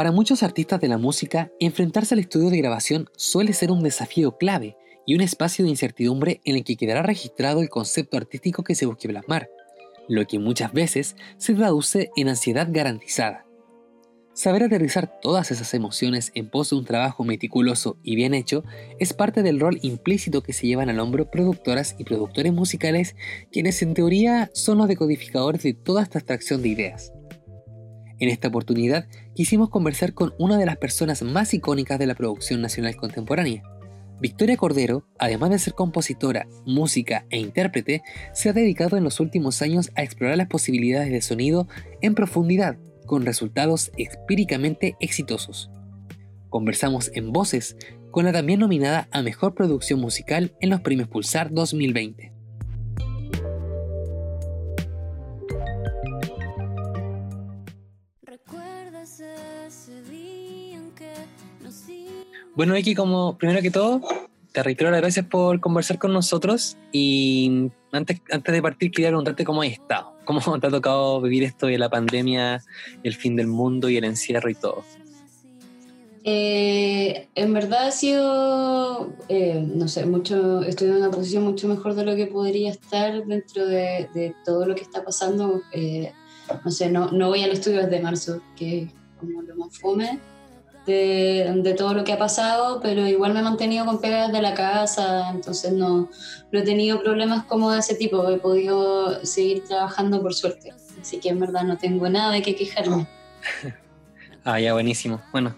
Para muchos artistas de la música, enfrentarse al estudio de grabación suele ser un desafío clave y un espacio de incertidumbre en el que quedará registrado el concepto artístico que se busque plasmar, lo que muchas veces se traduce en ansiedad garantizada. Saber aterrizar todas esas emociones en pos de un trabajo meticuloso y bien hecho es parte del rol implícito que se llevan al hombro productoras y productores musicales, quienes en teoría son los decodificadores de toda esta abstracción de ideas. En esta oportunidad quisimos conversar con una de las personas más icónicas de la producción nacional contemporánea. Victoria Cordero, además de ser compositora, música e intérprete, se ha dedicado en los últimos años a explorar las posibilidades de sonido en profundidad, con resultados empíricamente exitosos. Conversamos en Voces con la también nominada a Mejor Producción Musical en los Premios Pulsar 2020. Bueno, Vicky, como primero que todo, te reitero las gracias por conversar con nosotros y antes, antes de partir quería preguntarte cómo has estado, cómo te ha tocado vivir esto de la pandemia, el fin del mundo y el encierro y todo. Eh, en verdad ha sido, eh, no sé, mucho, estoy en una posición mucho mejor de lo que podría estar dentro de, todo lo que está pasando. Eh, no sé, no, no voy al estudio desde marzo, que es como lo más fome de, todo lo que ha pasado, pero igual me he mantenido con pegas de la casa, entonces no, no he tenido problemas como de ese tipo, he podido seguir trabajando por suerte, así que en verdad no tengo nada de qué quejarme. ah, ya, buenísimo. Bueno,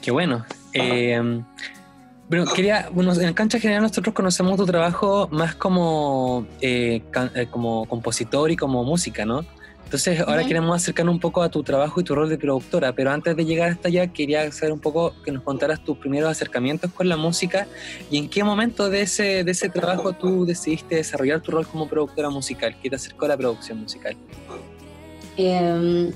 qué bueno. Eh, bueno, quería, bueno, en Cancha General nosotros conocemos tu trabajo más como, eh, eh, como compositor y como música, ¿no? Entonces, ahora queremos acercarnos un poco a tu trabajo y tu rol de productora, pero antes de llegar hasta allá, quería saber un poco que nos contaras tus primeros acercamientos con la música y en qué momento de ese, de ese trabajo tú decidiste desarrollar tu rol como productora musical, qué te acercó a la producción musical. Em,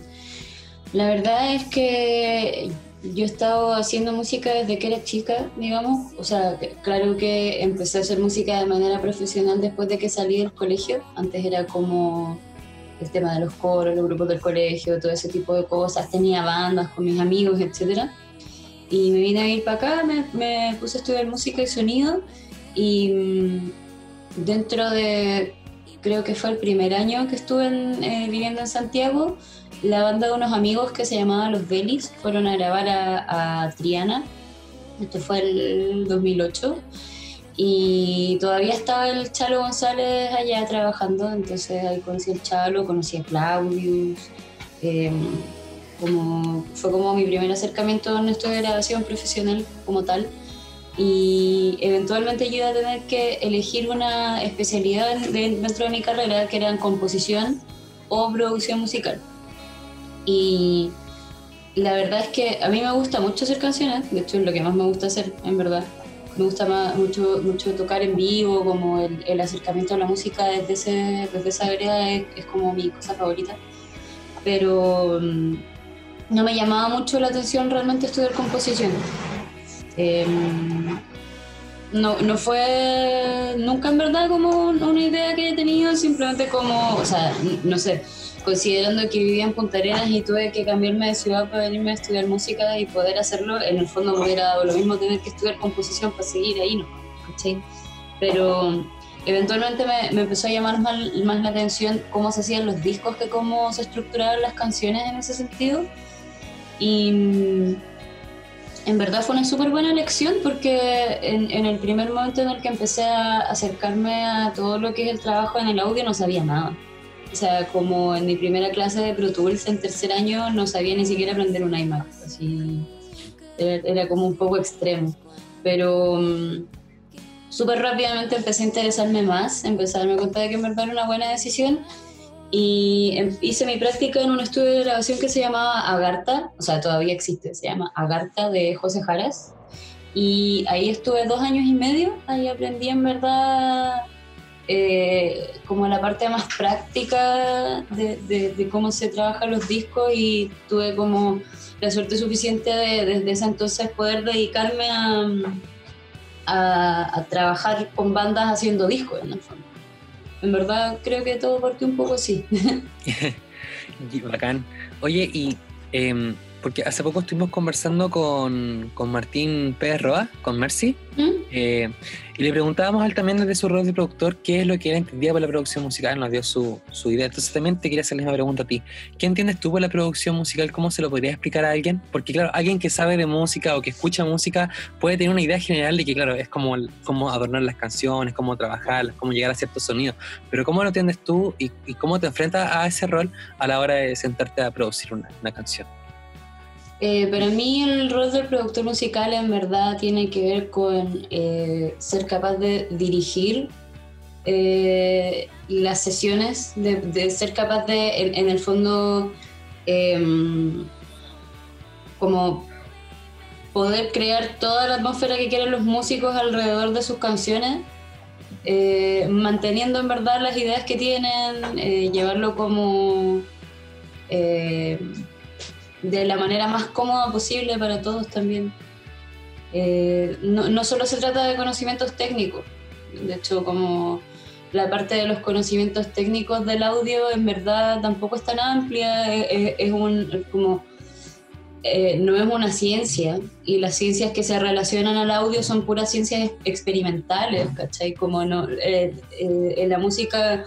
la verdad es que yo he estado haciendo música desde que era chica, digamos. O sea, claro que empecé a hacer música de manera profesional después de que salí del colegio. Antes era como el tema de los coros, los grupos del colegio, todo ese tipo de cosas. Tenía bandas con mis amigos, etc. Y me vine a ir para acá, me, me, puse a estudiar música y sonido y mm, dentro de, creo que fue el primer año que estuve eh, viviendo en Santiago, la banda de unos amigos que se llamaba Los Belis fueron a grabar a, a Triana. Esto fue el 2008 y todavía estaba el Chalo González allá trabajando, entonces ahí conocí al Chalo, conocí a Claudius. Em, como, fue como mi primer acercamiento en esto de grabación profesional como tal. Y eventualmente yo iba a tener que elegir una especialidad dentro de mi carrera que era composición o producción musical. Y la verdad es que a mí me gusta mucho hacer canciones, de hecho es lo que más me gusta hacer, en verdad me gusta mucho, mucho tocar en vivo, como el, acercamiento a la música desde, ese, desde esa área es, como mi cosa favorita. Pero mm, no me llamaba mucho la atención realmente estudiar composición. Em, no, no fue nunca en verdad como una idea que he tenido, simplemente como, o sea, no sé, considerando que vivía en Punta Arenas y tuve que cambiarme de ciudad para venirme a estudiar música y poder hacerlo, en el fondo me hubiera lo mismo tener que estudiar composición para seguir ahí, ¿no? Pero eventualmente me, empezó a llamar más, la atención cómo se hacían los discos que cómo se estructuraban las canciones en ese sentido. Y mm, en verdad fue una súper buena elección porque en, el primer momento en el que empecé a acercarme a todo lo que es el trabajo en el audio no sabía nada. O sea, como en mi primera clase de Pro Tools en tercer año no sabía ni siquiera aprender un iMac. Así, era, como un poco extremo. Pero mm, súper rápidamente empecé a interesarme más, empecé a darme cuenta de que en verdad era una buena decisión y em, hice mi práctica en un estudio de grabación que se llamaba Agartha, o sea, todavía existe, se llama Agartha de José Jaras. Y ahí estuve dos años y medio, ahí aprendí en verdad eh, como la parte más práctica de, cómo se trabajan los discos y tuve como la suerte suficiente de, desde ese entonces poder dedicarme a, a, trabajar con bandas haciendo discos en el fondo. En verdad creo que todo partió un poco así. Bacán. Oye, y em, porque hace poco estuvimos conversando con, con Martín Pérez Roa, con Mercy, ¿Mm? eh, y le preguntábamos a él también desde su rol de productor qué es lo que él entendía por la producción musical, nos dio su, su, idea. Entonces también te quería hacer la misma pregunta a ti. ¿Qué entiendes tú por la producción musical? ¿Cómo se lo podría explicar a alguien? Porque claro, alguien que sabe de música o que escucha música puede tener una idea general de que claro, es como cómo adornar las canciones, cómo trabajarlas, cómo llegar a ciertos sonidos. Pero ¿cómo lo entiendes tú y, cómo te enfrentas a ese rol a la hora de sentarte a producir una, una canción? Eh, para mí el rol del productor musical en verdad tiene que ver con eh, ser capaz de dirigir eh, las sesiones, de, ser capaz de, en, el fondo, em, como poder crear toda la atmósfera que quieren los músicos alrededor de sus canciones, manteniendo en verdad las ideas que tienen, llevarlo como de la manera más cómoda posible para todos también. Eh, no, no, solo se trata de conocimientos técnicos, de hecho como la parte de los conocimientos técnicos del audio en verdad tampoco es tan amplia, es, un como eh, no es una ciencia y las ciencias que se relacionan al audio son puras ciencias experimentales, ¿cachai? Como no, eh, en la música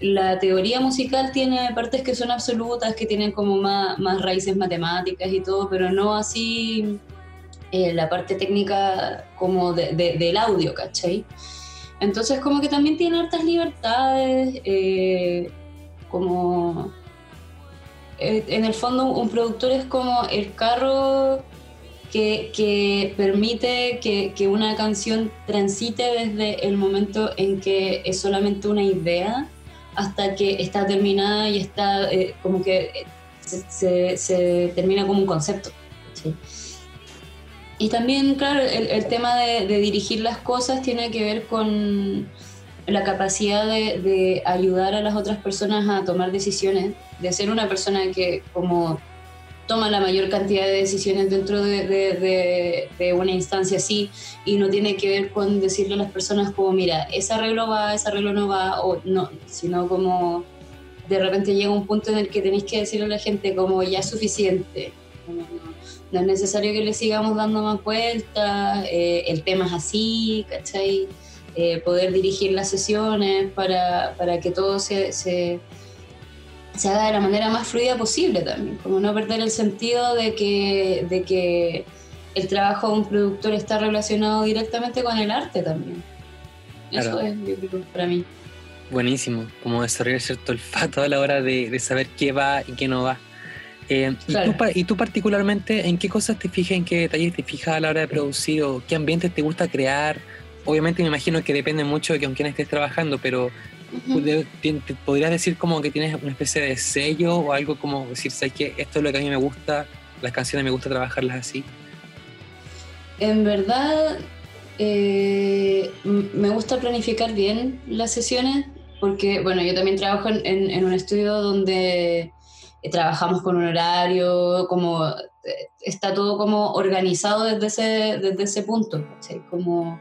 la teoría musical tiene partes que son absolutas, que tienen como más, raíces matemáticas y todo, pero no así eh, la parte técnica como del audio, ¿cachai? Entonces como que también tiene hartas libertades, eh, como eh, en el fondo un productor es como el carro que, permite que, que, una canción transite desde el momento en que es solamente una idea hasta que está terminada y está eh, como que se, se, termina como un concepto. Y también, claro, el, tema de, dirigir las cosas tiene que ver con la capacidad de, ayudar a las otras personas a tomar decisiones, de ser una persona que como toma la mayor cantidad de decisiones dentro de, una instancia así y no tiene que ver con decirle a las personas como, mira, ese arreglo va, ese arreglo no va, o no, sino como de repente llega un punto en el que tenéis que decirle a la gente como ya es suficiente, no, es necesario que le sigamos dando más vueltas, eh, el tema es así, ¿cachai? Eh, poder dirigir las sesiones para, para que todo se, se se haga de la manera más fluida posible también, como no perder el sentido de que, de que el trabajo de un productor está relacionado directamente con el arte también. Eso es, yo para mí. Buenísimo, como desarrollar cierto olfato a la hora de, saber qué va y qué no va. Eh, ¿y, tú, particularmente en qué cosas te fijas, en qué detalles te fijas a la hora de producir o qué ambientes te gusta crear? Obviamente me imagino que depende mucho de con quién estés trabajando, pero ¿Podrías decir como que tienes una especie de sello o algo como decir, ¿sabes qué? Esto es lo que a mí me gusta, las canciones me gusta trabajarlas así? En verdad, eh, me gusta planificar bien las sesiones porque, bueno, yo también trabajo en, un estudio donde eh, trabajamos con un horario, como eh, está todo como organizado desde ese, desde ese punto, como...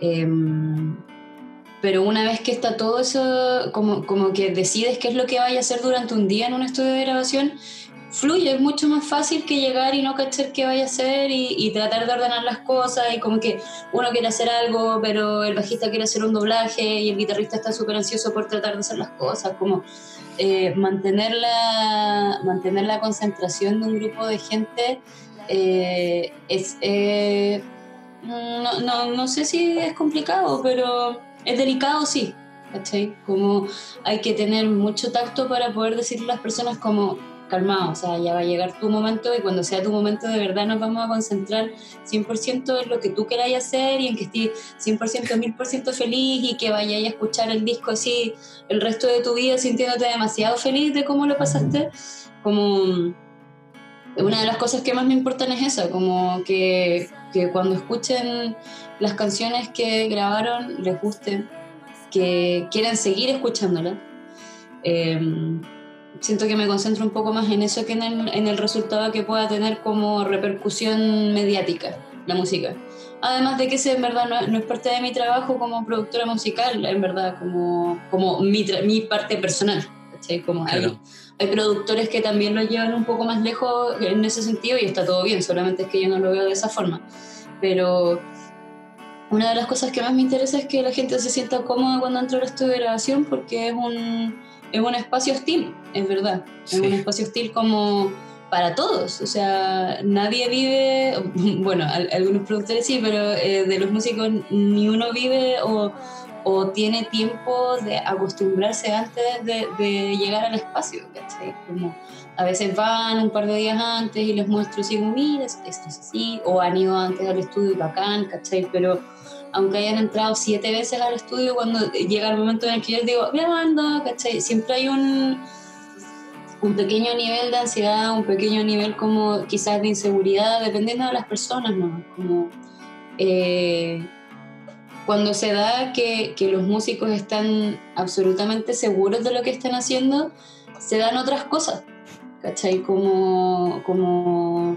Em, pero una vez que está todo eso, como, como que decides qué es lo que vaya a hacer durante un día en un estudio de grabación, fluye, es mucho más fácil que llegar y no cachar qué vaya a hacer y, tratar de ordenar las cosas y como que uno quiere hacer algo, pero el bajista quiere hacer un doblaje y el guitarrista está súper ansioso por tratar de hacer las cosas, como eh, mantener, la, mantener la concentración de un grupo de gente eh, es... Eh, no, no, no sé si es complicado, pero es delicado, sí, ¿cachai? Como hay que tener mucho tacto para poder decirle a las personas como, calmado, o sea, ya va a llegar tu momento y cuando sea tu momento de verdad nos vamos a concentrar 100% en lo que tú queráis hacer y en que estés 100%, 1000% feliz y que vayáis a escuchar el disco así el resto de tu vida sintiéndote demasiado feliz de cómo lo pasaste. Como una de las cosas que más me importan es eso, como que, que cuando escuchen las canciones que grabaron les gusten, que quieran seguir escuchándolas. Em, siento que me concentro un poco más en eso que en el, en el, resultado que pueda tener como repercusión mediática la música. Además de que ese en verdad no, es parte de mi trabajo como productora musical, en verdad, como, como mi, mi parte personal. Como hay, hay productores que también lo llevan un poco más lejos en ese sentido y está todo bien, solamente es que yo no lo veo de esa forma. Pero una de las cosas que más me interesa es que la gente se sienta cómoda cuando entra al estudio de grabación porque es un, es un espacio hostil, es verdad. Es un espacio hostil como para todos. O sea, nadie vive, bueno, algunos productores sí, pero eh, de los músicos ni uno vive o, o, tiene tiempo de acostumbrarse antes de, de llegar al espacio, ¿cachai? Como a veces van un par de días antes y les muestro como, mira, esto es así, o han ido antes al estudio y bacán, ¿cachai? Pero aunque hayan entrado siete veces al estudio, cuando llega el momento en el que yo les digo, grabando, ¿cachai? Siempre hay un, un pequeño nivel de ansiedad, un pequeño nivel como quizás de inseguridad, dependiendo de las personas, ¿no? Como eh, cuando se da que, que los músicos están absolutamente seguros de lo que están haciendo, se dan otras cosas, ¿cachai? Como, como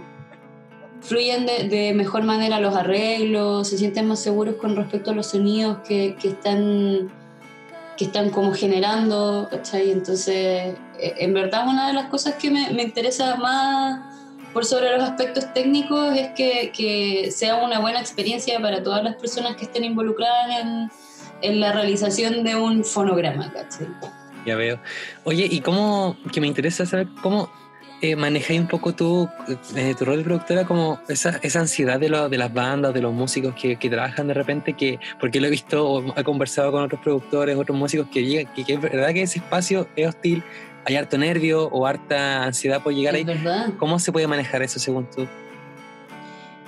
fluyen de, mejor manera los arreglos, se sienten más seguros con respecto a los sonidos que, que están que están como generando, ¿cachai? Entonces, e, en verdad una de las cosas que me, me interesa más por sobre los aspectos técnicos es que, que, sea una buena experiencia para todas las personas que estén involucradas en, en la realización de un fonograma, ¿cachai? Ya veo. Oye, ¿y cómo, que me interesa saber cómo eh, manejáis un poco tú, eh, tu rol de productora, como esa, esa ansiedad de, lo, de las bandas, de los músicos que, que, trabajan de repente, que porque lo he visto, o he conversado con otros productores, otros músicos que llegan, que, es verdad que ese espacio es hostil, hay harto nervio o harta ansiedad por llegar ahí. Verdad. ¿Cómo se puede manejar eso según tú?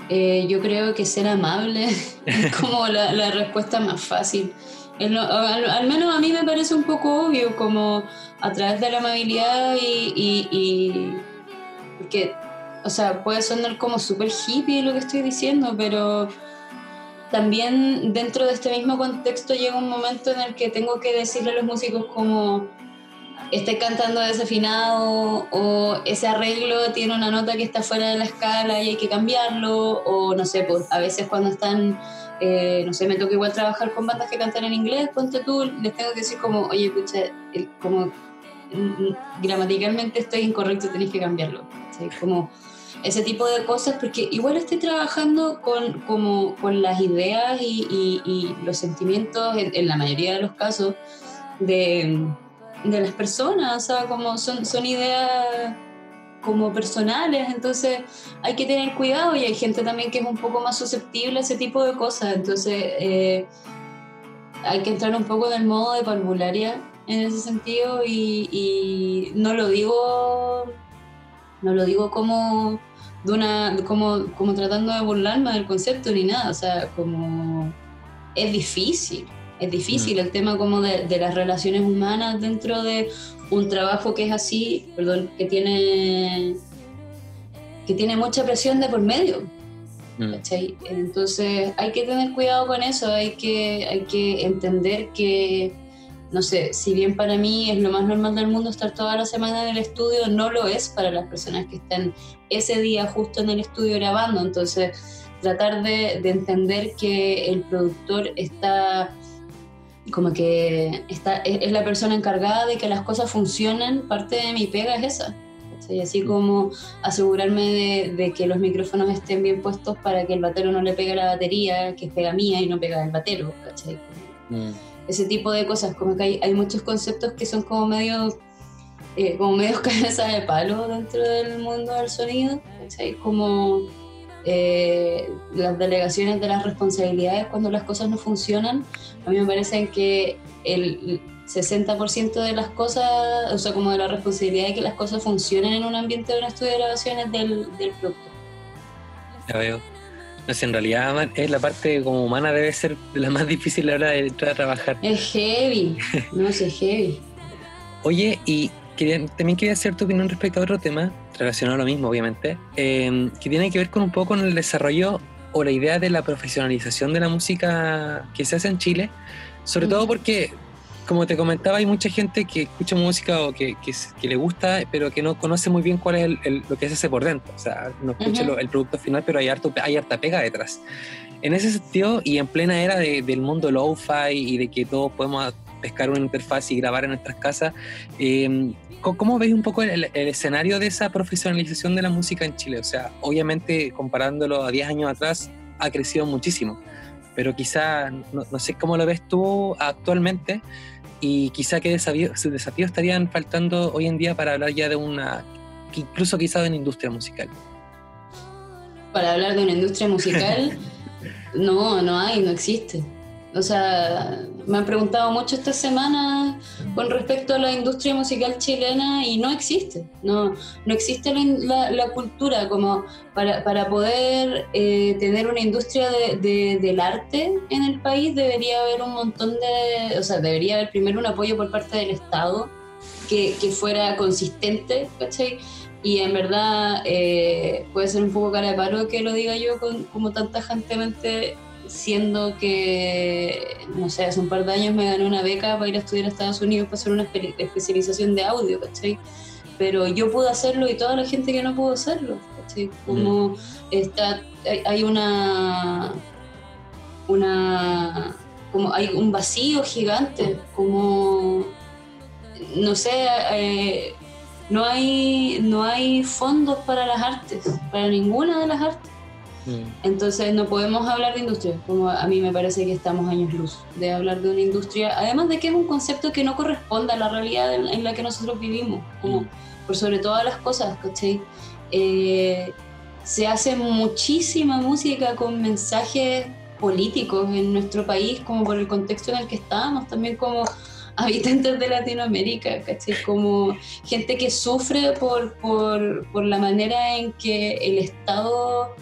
Eh, yo creo que ser amable es como la, la respuesta más fácil. Lo, al, al, menos a mí me parece un poco obvio, como a través de la amabilidad y, y, y porque, o sea, puede sonar como súper hippie lo que estoy diciendo, pero también dentro de este mismo contexto llega un momento en el que tengo que decirle a los músicos como esté cantando desafinado o ese arreglo tiene una nota que está fuera de la escala y hay que cambiarlo o no sé, pues a veces cuando están eh, no sé, me toca igual trabajar con bandas que cantan en inglés, ponte tú, les tengo que decir como, oye, escucha, como gramaticalmente estoy incorrecto, tenéis que cambiarlo. Como ese tipo de cosas, porque igual estoy trabajando con, como, con las ideas y los sentimientos, en, en, la mayoría de los casos, de, de las personas, o sea, como son, son ideas como personales, entonces hay que tener cuidado y hay gente también que es un poco más susceptible a ese tipo de cosas, entonces eh, hay que entrar un poco en el modo de parvularia en ese sentido y, no lo digo no lo digo como de una como, como tratando de burlarme del concepto ni nada, o sea, como es difícil, es difícil mm. el tema como de, de las relaciones humanas dentro de un trabajo que es así, perdón, que tiene, que tiene mucha presión de por medio. Mm. Entonces hay que tener cuidado con eso, hay que, hay que entender que, no sé, si bien para mí es lo más normal del mundo estar toda la semana en el estudio, no lo es para las personas que están ese día justo en el estudio grabando. Entonces tratar de, de entender que el productor está como que está, es la persona encargada de que las cosas funcionen, parte de mi pega es esa. ¿sí? Así mm. como asegurarme de, de, que los micrófonos estén bien puestos para que el batero no le pegue la batería, que es pega mía y no pega el batero. Mm. Ese tipo de cosas, como que hay, hay muchos conceptos que son como medio eh, como medios cabeza de palo dentro del mundo del sonido, ¿cachai? Como eh, las delegaciones de las responsabilidades cuando las cosas no funcionan, a mí me parece que el 60% de las cosas, o sea, como de la responsabilidad de que las cosas funcionen en un ambiente de un estudio de grabaciones del, del producto. Ya veo. No sé, en realidad es la parte como humana debe ser la más difícil a la hora de entrar a trabajar. Es heavy, no sé, es heavy. Oye, y quería, también quería hacer tu opinión respecto a otro tema, relacionado a lo mismo, obviamente, eh, que tiene que ver con un poco con el desarrollo o la idea de la profesionalización de la música que se hace en Chile, sobre todo porque, como te comentaba, hay mucha gente que escucha música o que, que, que le gusta, pero que no conoce muy bien cuál es el, el, lo que se hace por dentro. O sea, no escucha uh -huh. lo, el producto final, pero hay, harto, hay harta pega detrás. En ese sentido, y en plena era de, del mundo lo-fi y de que todos podemos pescar una interfaz y grabar en nuestras casas. Eh, ¿Cómo veis un poco el, escenario de esa profesionalización de la música en Chile? O sea, obviamente comparándolo a 10 años atrás, ha crecido muchísimo, pero quizá, no, sé cómo lo ves tú actualmente y quizá qué desafíos estarían faltando hoy en día para hablar ya de una, incluso quizá de una industria musical. Para hablar de una industria musical, no, no hay, no existe. O sea, me han preguntado mucho esta semana con respecto a la industria musical chilena y no existe, no, no existe la, cultura como para, para poder eh, tener una industria de, del arte en el país debería haber un montón de, o sea, debería haber primero un apoyo por parte del Estado que, que fuera consistente, ¿cachai? Y en verdad eh, puede ser un poco cara de paro que lo diga yo con, como tan tajantemente siendo que, no sé, hace un par de años me gané una beca para ir a estudiar a Estados Unidos para hacer una especialización de audio, ¿cachai? Pero yo pude hacerlo y toda la gente que no pudo hacerlo, ¿cachai? Como mm. está, hay una, una, como hay un vacío gigante, como, no sé, eh, no hay, no hay fondos para las artes, para ninguna de las artes. Mm. Entonces no podemos hablar de industria, como a mí me parece que estamos años luz de hablar de una industria, además de que es un concepto que no corresponde a la realidad en, la que nosotros vivimos, como mm. por sobre todas las cosas, ¿cachai? Eh, se hace muchísima música con mensajes políticos en nuestro país, como por el contexto en el que estamos, también como habitantes de Latinoamérica, ¿cachai? Como gente que sufre por, por, por la manera en que el Estado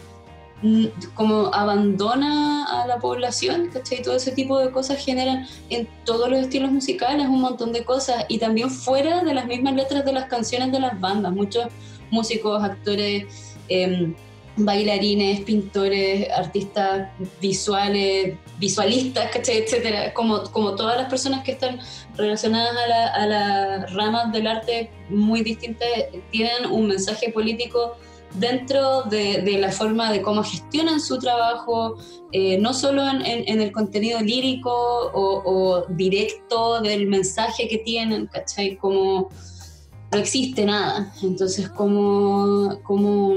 como abandona a la población, ¿cachai? Todo ese tipo de cosas generan en todos los estilos musicales un montón de cosas y también fuera de las mismas letras de las canciones de las bandas. Muchos músicos, actores, em, bailarines, pintores, artistas visuales, visualistas, ¿cachai? Etcétera. Como, como todas las personas que están relacionadas a, a las ramas del arte muy distintas tienen un mensaje político dentro de, la forma de cómo gestionan su trabajo, eh, no solo en, el contenido lírico o, directo del mensaje que tienen, ¿cachai? Como no existe nada. Entonces, como, como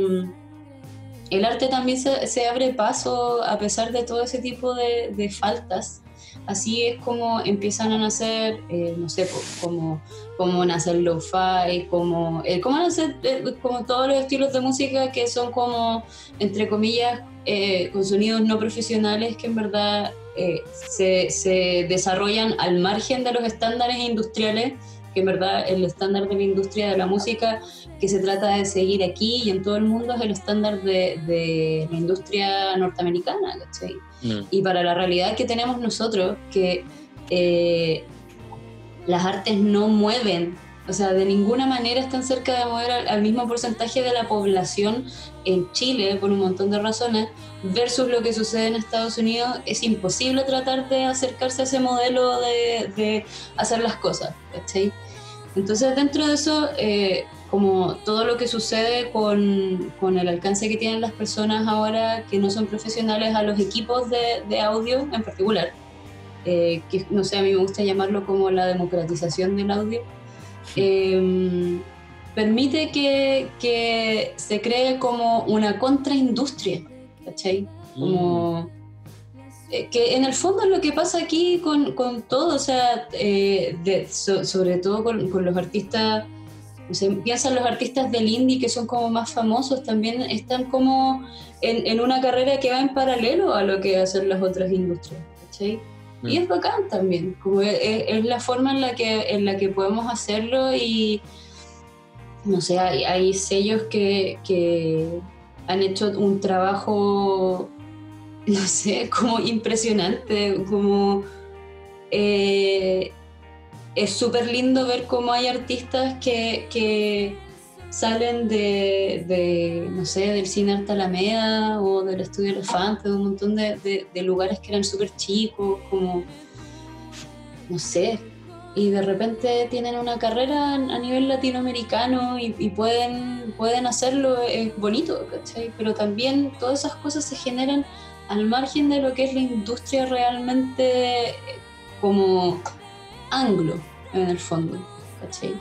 el arte también se, abre paso a pesar de todo ese tipo de faltas así es como empiezan a nacer, eh, no sé, como, como nace el lo-fi, como, eh, como nacer eh, como todos los estilos de música que son como, entre comillas, con sonidos no profesionales que en verdad se, se desarrollan al margen de los estándares industriales que en verdad el estándar de la industria de la música que se trata de seguir aquí y en todo el mundo es el estándar de, de la industria norteamericana, ¿cachai? Mm. Y para la realidad que tenemos nosotros, que eh, las artes no mueven, o sea, de ninguna manera están cerca de mover al, mismo porcentaje de la población en Chile, por un montón de razones, versus lo que sucede en Estados Unidos, es imposible tratar de acercarse a ese modelo de, de hacer las cosas, ¿cachai? Entonces, dentro de eso, eh, como todo lo que sucede con, con, el alcance que tienen las personas ahora que no son profesionales a los equipos de, de audio en particular, eh, que no sé, a mí me gusta llamarlo como la democratización del audio, em, permite que, que, se cree como una contraindustria, ¿cachai? Como... Mm. Eh, que en el fondo es lo que pasa aquí con, con todo, o sea, eh, sobre todo con, con, los artistas, o sea, piensan los artistas del indie que son como más famosos, también están como en, en, una carrera que va en paralelo a lo que hacen las otras industrias, ¿cachai? Y mm. es bacán también, como es, es, la forma en la, que, en la que podemos hacerlo y, no sé, hay, hay sellos que, que han hecho un trabajo no sé, como impresionante, como eh, es súper lindo ver cómo hay artistas que, salen de, no sé, del cine Arte Alameda o del Estudio Elefante, de un montón de, lugares que eran súper chicos, como, no sé, y de repente tienen una carrera a nivel latinoamericano y, y, pueden, pueden hacerlo, es bonito, ¿cachai? Pero también todas esas cosas se generan al margen de lo que es la industria realmente como anglo en el fondo, ¿cachai?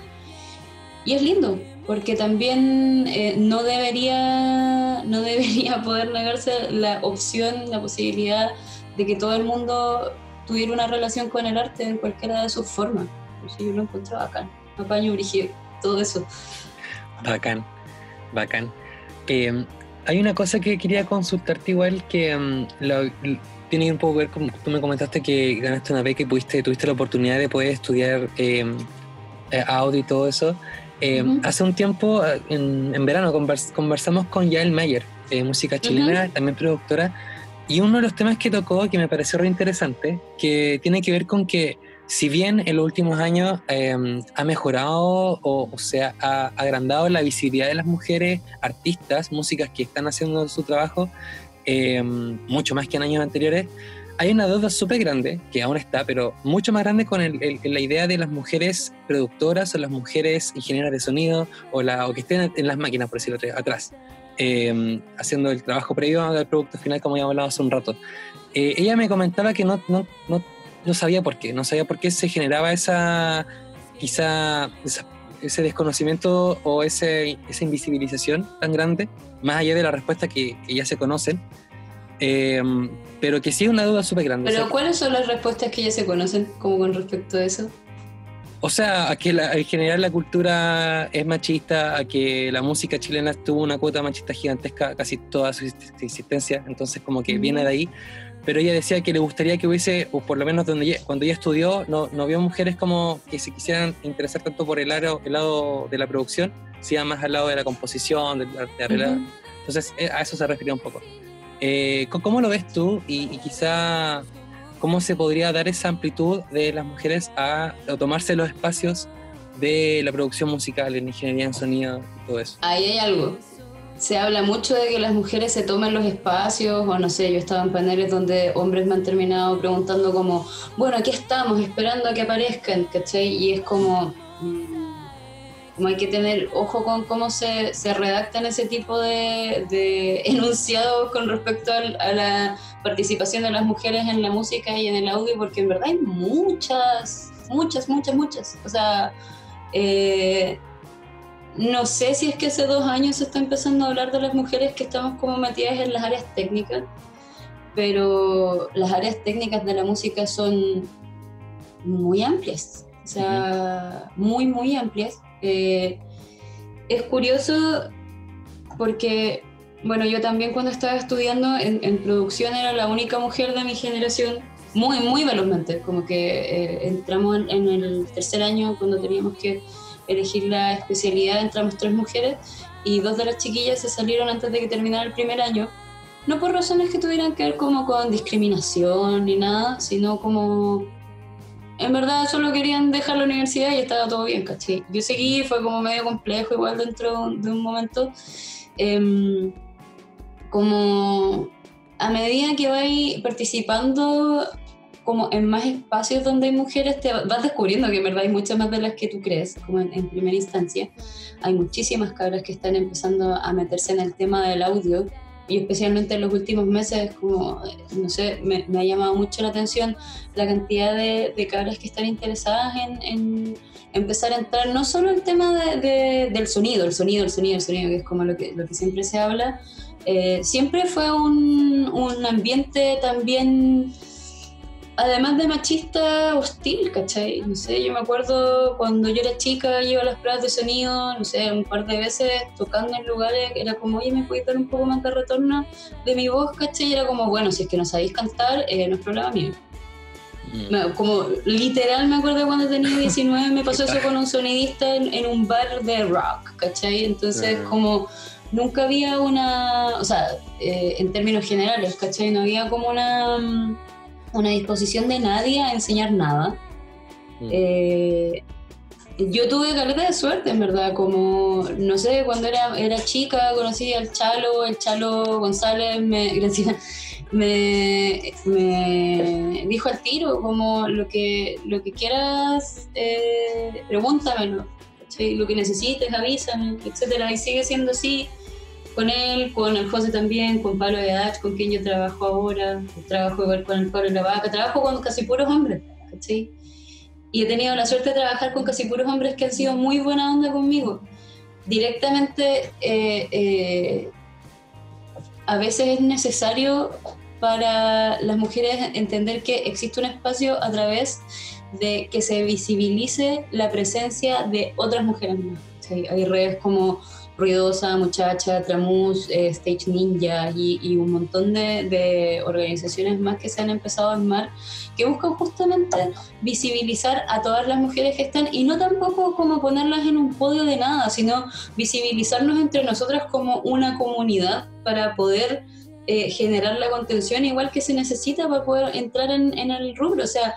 Y es lindo, porque también eh, no, debería, no debería poder negarse la opción, la posibilidad de que todo el mundo tuviera una relación con el arte en cualquiera de sus formas. Yo lo encuentro bacán. Apaño, Brigitte, todo eso. Bacán, bacán. Eh, hay una cosa que quería consultarte igual que um, tiene un poco que ver con, tú me comentaste que ganaste una beca y pudiste, tuviste la oportunidad de poder estudiar em, eh, audio y todo eso. Em, hace un tiempo, en, en verano, conversamos con Yael Mayer, eh, música chilena, también productora, y uno de los temas que tocó que me pareció re interesante, que tiene que ver con que si bien en los últimos años em, ha mejorado o, o, sea, ha agrandado la visibilidad de las mujeres artistas, músicas que están haciendo su trabajo, em, mucho más que en años anteriores, hay una duda súper grande, que aún está, pero mucho más grande con la idea de las mujeres productoras o las mujeres ingenieras de sonido o, la, que estén en las máquinas, por decirlo atrás, em, haciendo el trabajo previo al producto final, como ya hablado hace un rato. Eh, ella me comentaba que no no sabía por qué, no sabía por qué se generaba esa, quizá, ese desconocimiento o ese, esa invisibilización tan grande, más allá de la respuesta que, ya se conocen, em, pero que sí es una duda súper grande. ¿Pero cuáles son las respuestas que ya se conocen como con respecto a eso? O sea, a que en general la cultura es machista, a que la música chilena tuvo una cuota machista gigantesca casi toda su existencia, entonces como que viene de ahí, pero ella decía que le gustaría que hubiese, o por lo menos donde cuando ella estudió, no, no vio mujeres como que se quisieran interesar tanto por el lado, el lado de la producción, sino más al lado de la composición, del arte arreglado. Entonces, eh, a eso se refería un poco. Eh, ¿Cómo lo ves tú? Y, quizá, ¿cómo se podría dar esa amplitud de las mujeres a, a tomarse los espacios de la producción musical, en ingeniería en sonido y todo eso? Ahí hay algo se habla mucho de que las mujeres se tomen los espacios, o no sé, yo estaba en paneles donde hombres me han terminado preguntando como, bueno, aquí estamos, esperando a que aparezcan, ¿cachai? Y es como, mm, como hay que tener ojo con cómo se, se redactan ese tipo de, de enunciados con respecto a la participación de las mujeres en la música y en el audio, porque en verdad hay muchas, muchas, muchas, muchas. O sea, eh, no sé si es que hace dos años se está empezando a hablar de las mujeres que estamos como metidas en las áreas técnicas, pero las áreas técnicas de la música son muy amplias, o sea, muy, muy amplias. Eh, es curioso porque, bueno, yo también cuando estaba estudiando en, producción era la única mujer de mi generación, muy, muy velozmente, como que eh, entramos en el tercer año cuando teníamos que elegir la especialidad, entramos tres mujeres y dos de las chiquillas se salieron antes de que terminara el primer año, no por razones que tuvieran que ver como con discriminación ni nada, sino como en verdad solo querían dejar la universidad y estaba todo bien, ¿cachai? Yo seguí, fue como medio complejo igual dentro de un momento, em, como a medida que vais participando como en más espacios donde hay mujeres, te vas descubriendo que en verdad hay muchas más de las que tú crees, como en, primera instancia. Hay muchísimas cabras que están empezando a meterse en el tema del audio y especialmente en los últimos meses, como, no sé, me, ha llamado mucho la atención la cantidad de, de cabras que están interesadas en, empezar a entrar no solo el tema de, del sonido, el sonido, el sonido, el sonido, que es como lo que, lo que siempre se habla, eh, siempre fue un, un ambiente también además de machista, hostil, ¿cachai? No sé, yo me acuerdo cuando yo era chica, iba a las pruebas de sonido, no sé, un par de veces tocando en lugares, era como, oye, ¿me puedes dar un poco más de retorno de mi voz, ¿cachai? Y era como, bueno, si es que no sabéis cantar, eh, no es problema mío. Mm. Como literal me acuerdo cuando tenía 19 me pasó eso con un sonidista en, un bar de rock, ¿cachai? Entonces como nunca había una, o sea, eh, en términos generales, ¿cachai? No había como una mm, una disposición de nadie a enseñar nada. Mm. Eh, yo tuve caleta de suerte, en verdad, como, no sé, cuando era, era chica conocí al Chalo, el Chalo González me, me, me dijo al tiro, como lo que, lo que quieras, eh, pregúntamelo, lo que necesites, avísame, etcétera, y sigue siendo así con él, con el José también, con Pablo Edach, con quien yo trabajo ahora, trabajo igual con el Pablo La Vaca, trabajo con casi puros hombres, ¿cachai? y he tenido la suerte de trabajar con casi puros hombres que han sido muy buena onda conmigo. Directamente, eh, eh, a veces es necesario para las mujeres entender que existe un espacio a través de que se visibilice la presencia de otras mujeres más. Hay redes como Ruidosa, Muchacha, Tramus, eh, Stage Ninja y, un montón de, organizaciones más que se han empezado a armar que buscan justamente visibilizar a todas las mujeres que están y no tampoco como ponerlas en un podio de nada, sino visibilizarnos entre nosotras como una comunidad para poder eh, generar la contención igual que se necesita para poder entrar en, en el rubro. O sea,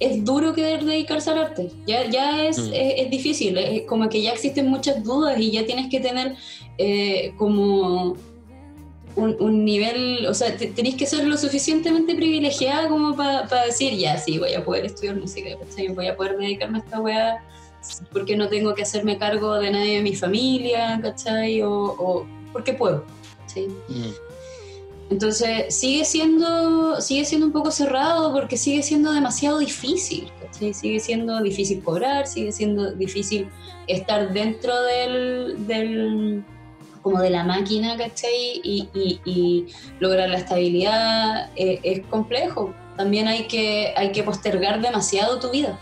es duro querer dedicarse al arte, ya, ya es, mm. es, difícil, es como que ya existen muchas dudas y ya tienes que tener eh, como un, un, nivel, o sea, tenéis que ser lo suficientemente privilegiada como para decir, ya, sí, voy a poder estudiar música, voy a poder dedicarme a esta weá porque no tengo que hacerme cargo de nadie de mi familia, ¿cachai? O, o porque puedo, ¿sí? Mm. Entonces sigue siendo, sigue siendo un poco cerrado porque sigue siendo demasiado difícil, sigue siendo difícil cobrar, sigue siendo difícil estar dentro del, como de la máquina, ¿cachai? Y, y, lograr la estabilidad eh, es complejo. También hay que, hay que postergar demasiado tu vida.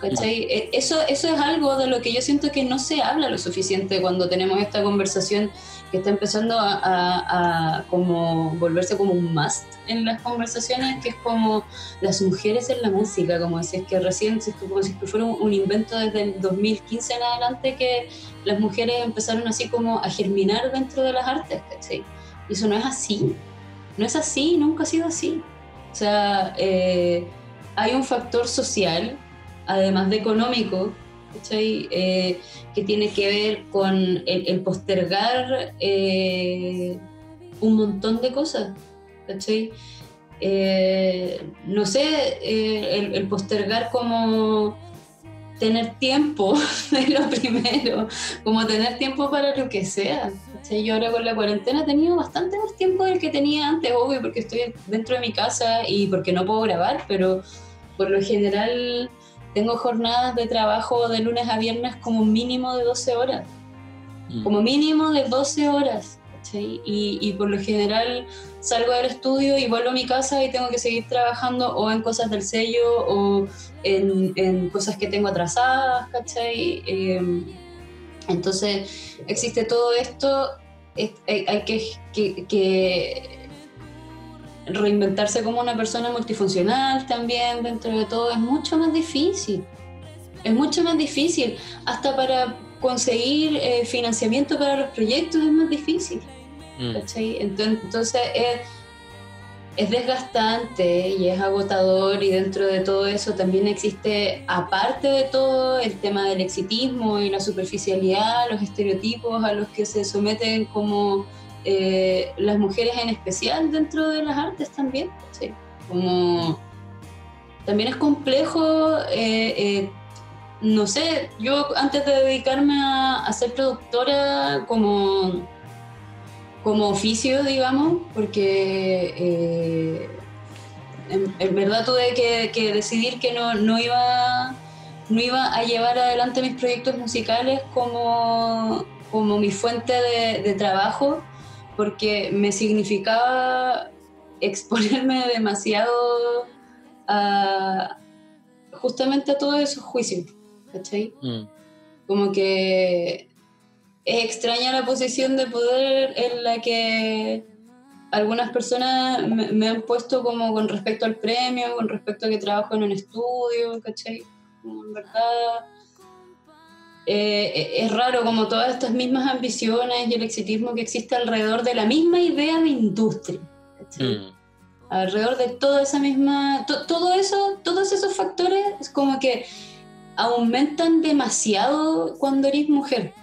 ¿cachai? Eh, eso, eso es algo de lo que yo siento que no se habla lo suficiente cuando tenemos esta conversación que está empezando a, como volverse como un must en las conversaciones, que es como las mujeres en la música, como si es que recién, como si fuera un, invento desde el 2015 en adelante, que las mujeres empezaron así como a germinar dentro de las artes, ¿cachai? Y eso no es así, no es así, nunca ha sido así. O sea, eh, hay un factor social, además de económico, eh, que tiene que ver con el, postergar eh, un montón de cosas, eh, no sé, el, postergar como tener tiempo es lo primero, como tener tiempo para lo que sea. Yo ahora con la cuarentena he tenido bastante más tiempo del que tenía antes, obvio, porque estoy dentro de mi casa y porque no puedo grabar, pero por lo general tengo jornadas de trabajo de lunes a viernes como mínimo de 12 horas. Mm. Como mínimo de 12 horas. Y, y, por lo general salgo del estudio y vuelvo a mi casa y tengo que seguir trabajando o en cosas del sello o en, en cosas que tengo atrasadas, ¿cachai? Em, entonces existe todo esto, hay que, que, que reinventarse como una persona multifuncional también dentro de todo es mucho más difícil. Es mucho más difícil. Hasta para conseguir eh, financiamiento para los proyectos es más difícil. Mm. Entonces, es, es, desgastante y es agotador y dentro de todo eso también existe, aparte de todo, el tema del exitismo y la superficialidad, los estereotipos a los que se someten como eh, las mujeres en especial dentro de las artes también. Como también es complejo, eh, eh, no sé, yo antes de dedicarme a, ser productora como, como oficio, digamos, porque en, verdad tuve que, decidir que no, no iba no iba a llevar adelante mis proyectos musicales como, como mi fuente de trabajo, porque me significaba exponerme demasiado a justamente a todos esos juicios, ¿cachai? Mm. Como que es extraña la posición de poder en la que algunas personas me, han puesto como con respecto al premio, con respecto a que trabajo en un estudio, ¿cachai? Como en verdad eh, es raro como todas estas mismas ambiciones y el exitismo que existe alrededor de la misma idea de industria. Mm. Alrededor de toda esa misma, todo eso, todos esos factores es como que aumentan demasiado cuando eres mujer.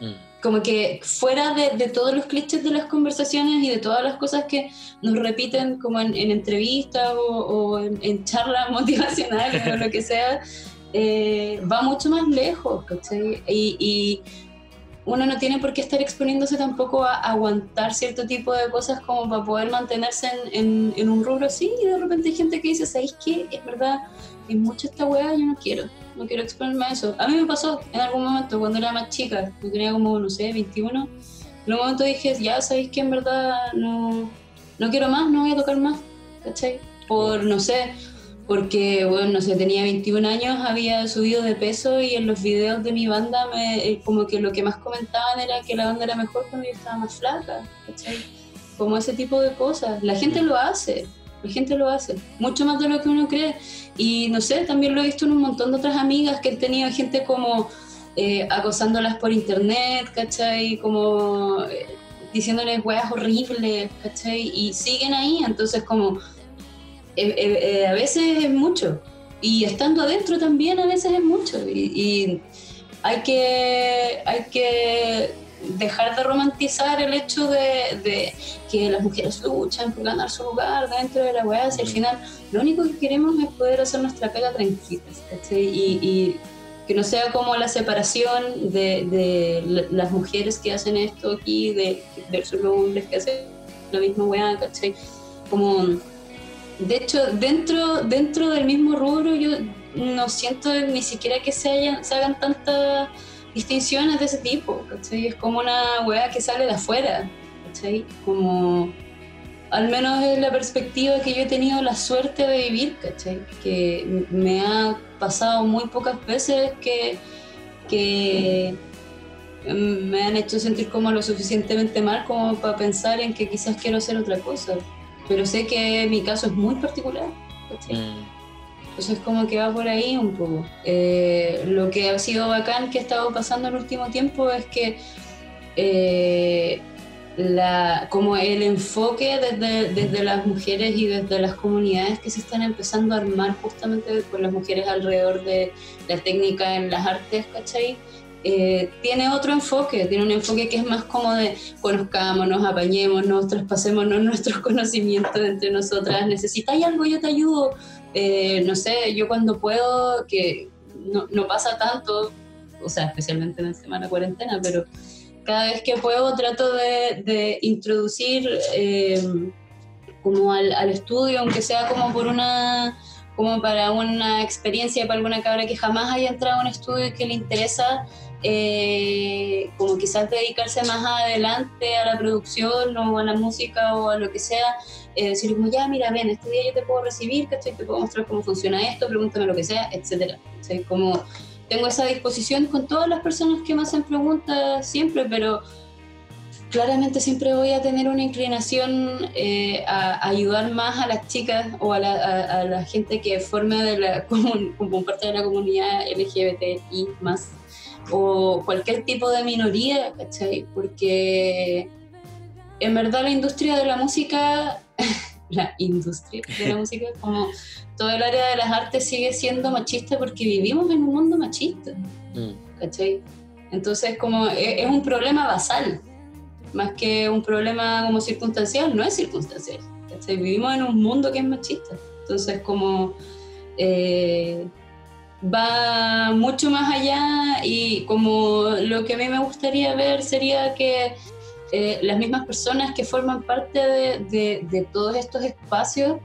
Mm. Como que fuera de, todos los clichés de las conversaciones y de todas las cosas que nos repiten como en, entrevistas o, en, en charlas motivacionales o lo que sea, eh, va mucho más lejos, ¿cachai? Y, uno no tiene por qué estar exponiéndose tampoco a aguantar cierto tipo de cosas como para poder mantenerse en, en, un rubro así y de repente hay gente que dice, ¿sabéis qué? Es verdad, es mucho esta weá, yo no quiero, no quiero exponerme a eso. A mí me pasó en algún momento cuando era más chica, yo tenía como, no sé, 21, en un momento dije, ya sabéis que en verdad no, no quiero más, no voy a tocar más, ¿cachai? Por, no sé, porque, bueno, no sé, tenía 21 años, había subido de peso y en los videos de mi banda me, eh, como que lo que más comentaban era que la banda era mejor cuando yo estaba más flaca, ¿cachai? Como ese tipo de cosas. La gente lo hace, la gente lo hace, mucho más de lo que uno cree. Y no sé, también lo he visto en un montón de otras amigas que han tenido gente como eh, acosándolas por internet, ¿cachai? Como eh, diciéndoles weas horribles, ¿cachai? Y siguen ahí, entonces como eh, eh, eh, a veces es mucho. Y estando adentro también a veces es mucho. Y, hay, que, hay que dejar de romantizar el hecho de, que las mujeres luchan por ganar su lugar dentro de la weá. Si al final lo único que queremos es poder hacer nuestra pega tranquilas. Y, que no sea como la separación de, las mujeres que hacen esto aquí de, versus los hombres que hacen la misma weá, ¿cachai? Como de hecho, dentro, dentro del mismo rubro yo no siento ni siquiera que se, hayan, se hagan tantas distinciones de ese tipo, ¿cachai? Es como una weá que sale de afuera, ¿cachai? Como, al menos es la perspectiva que yo he tenido la suerte de vivir, ¿cachai? Que me ha pasado muy pocas veces que, que me han hecho sentir como lo suficientemente mal como para pensar en que quizás quiero hacer otra cosa pero sé que mi caso es muy particular. Mm. Entonces como que va por ahí un poco. Eh, lo que ha sido bacán que ha estado pasando en el último tiempo es que eh, la, como el enfoque desde, desde, las mujeres y desde las comunidades que se están empezando a armar justamente con las mujeres alrededor de la técnica en las artes, ¿cachai? Eh, tiene otro enfoque, tiene un enfoque que es más como de conozcámonos, apañémonos, traspasémonos nuestros conocimientos entre nosotras, necesitáis algo, yo te ayudo, eh, no sé, yo cuando puedo, que no, no, pasa tanto, o sea, especialmente en la semana cuarentena, pero cada vez que puedo trato de, de introducir eh, como al, al estudio, aunque sea como por una como para una experiencia para alguna cabra que jamás haya entrado a un estudio y que le interesa eh, como quizás dedicarse más adelante a la producción o a la música o a lo que sea, eh, decir como ya, mira, ven, este día yo te puedo recibir, que te puedo mostrar cómo funciona esto, pregúntame lo que sea, etcétera. como tengo esa disposición con todas las personas que me hacen preguntas siempre, pero claramente siempre voy a tener una inclinación eh, a, ayudar más a las chicas o a la, gente que forma de la como parte de la comunidad LGBTI más o cualquier tipo de minoría, ¿cachai? Porque en verdad la industria de la música, la industria de la música, como todo el área de las artes sigue siendo machista porque vivimos en un mundo machista, mm. ¿cachai? Entonces como e, es, un problema basal, más que un problema como circunstancial, no es circunstancial, ¿cachai? Vivimos en un mundo que es machista, entonces como... Eh, va mucho más allá y como lo que a mí me gustaría ver sería que eh, las mismas personas que forman parte de, de, todos estos espacios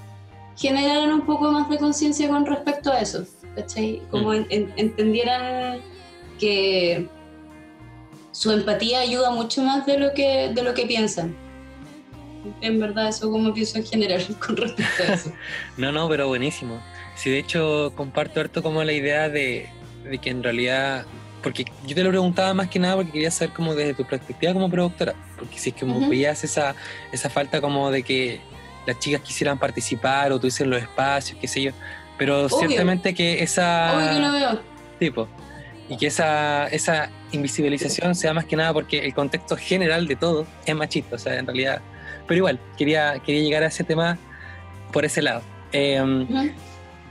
generaran un poco más de conciencia con respecto a eso, ¿cachai? Como mm. entendieran que su empatía ayuda mucho más de lo que, de lo que piensan. En verdad, eso como pienso en general con respecto a eso. no, no, pero buenísimo. Sí, de hecho comparto harto como la idea de, que en realidad, porque yo te lo preguntaba más que nada porque quería saber como desde tu perspectiva como productora, porque si es que como veías esa, esa falta como de que las chicas quisieran participar o tuviesen los espacios, qué sé yo, pero ciertamente que esa... Obvio que lo veo. Tipo, y que esa, esa invisibilización sea más que nada porque el contexto general de todo es machista, o sea, en realidad... Pero igual, quería, quería llegar a ese tema por ese lado. Eh,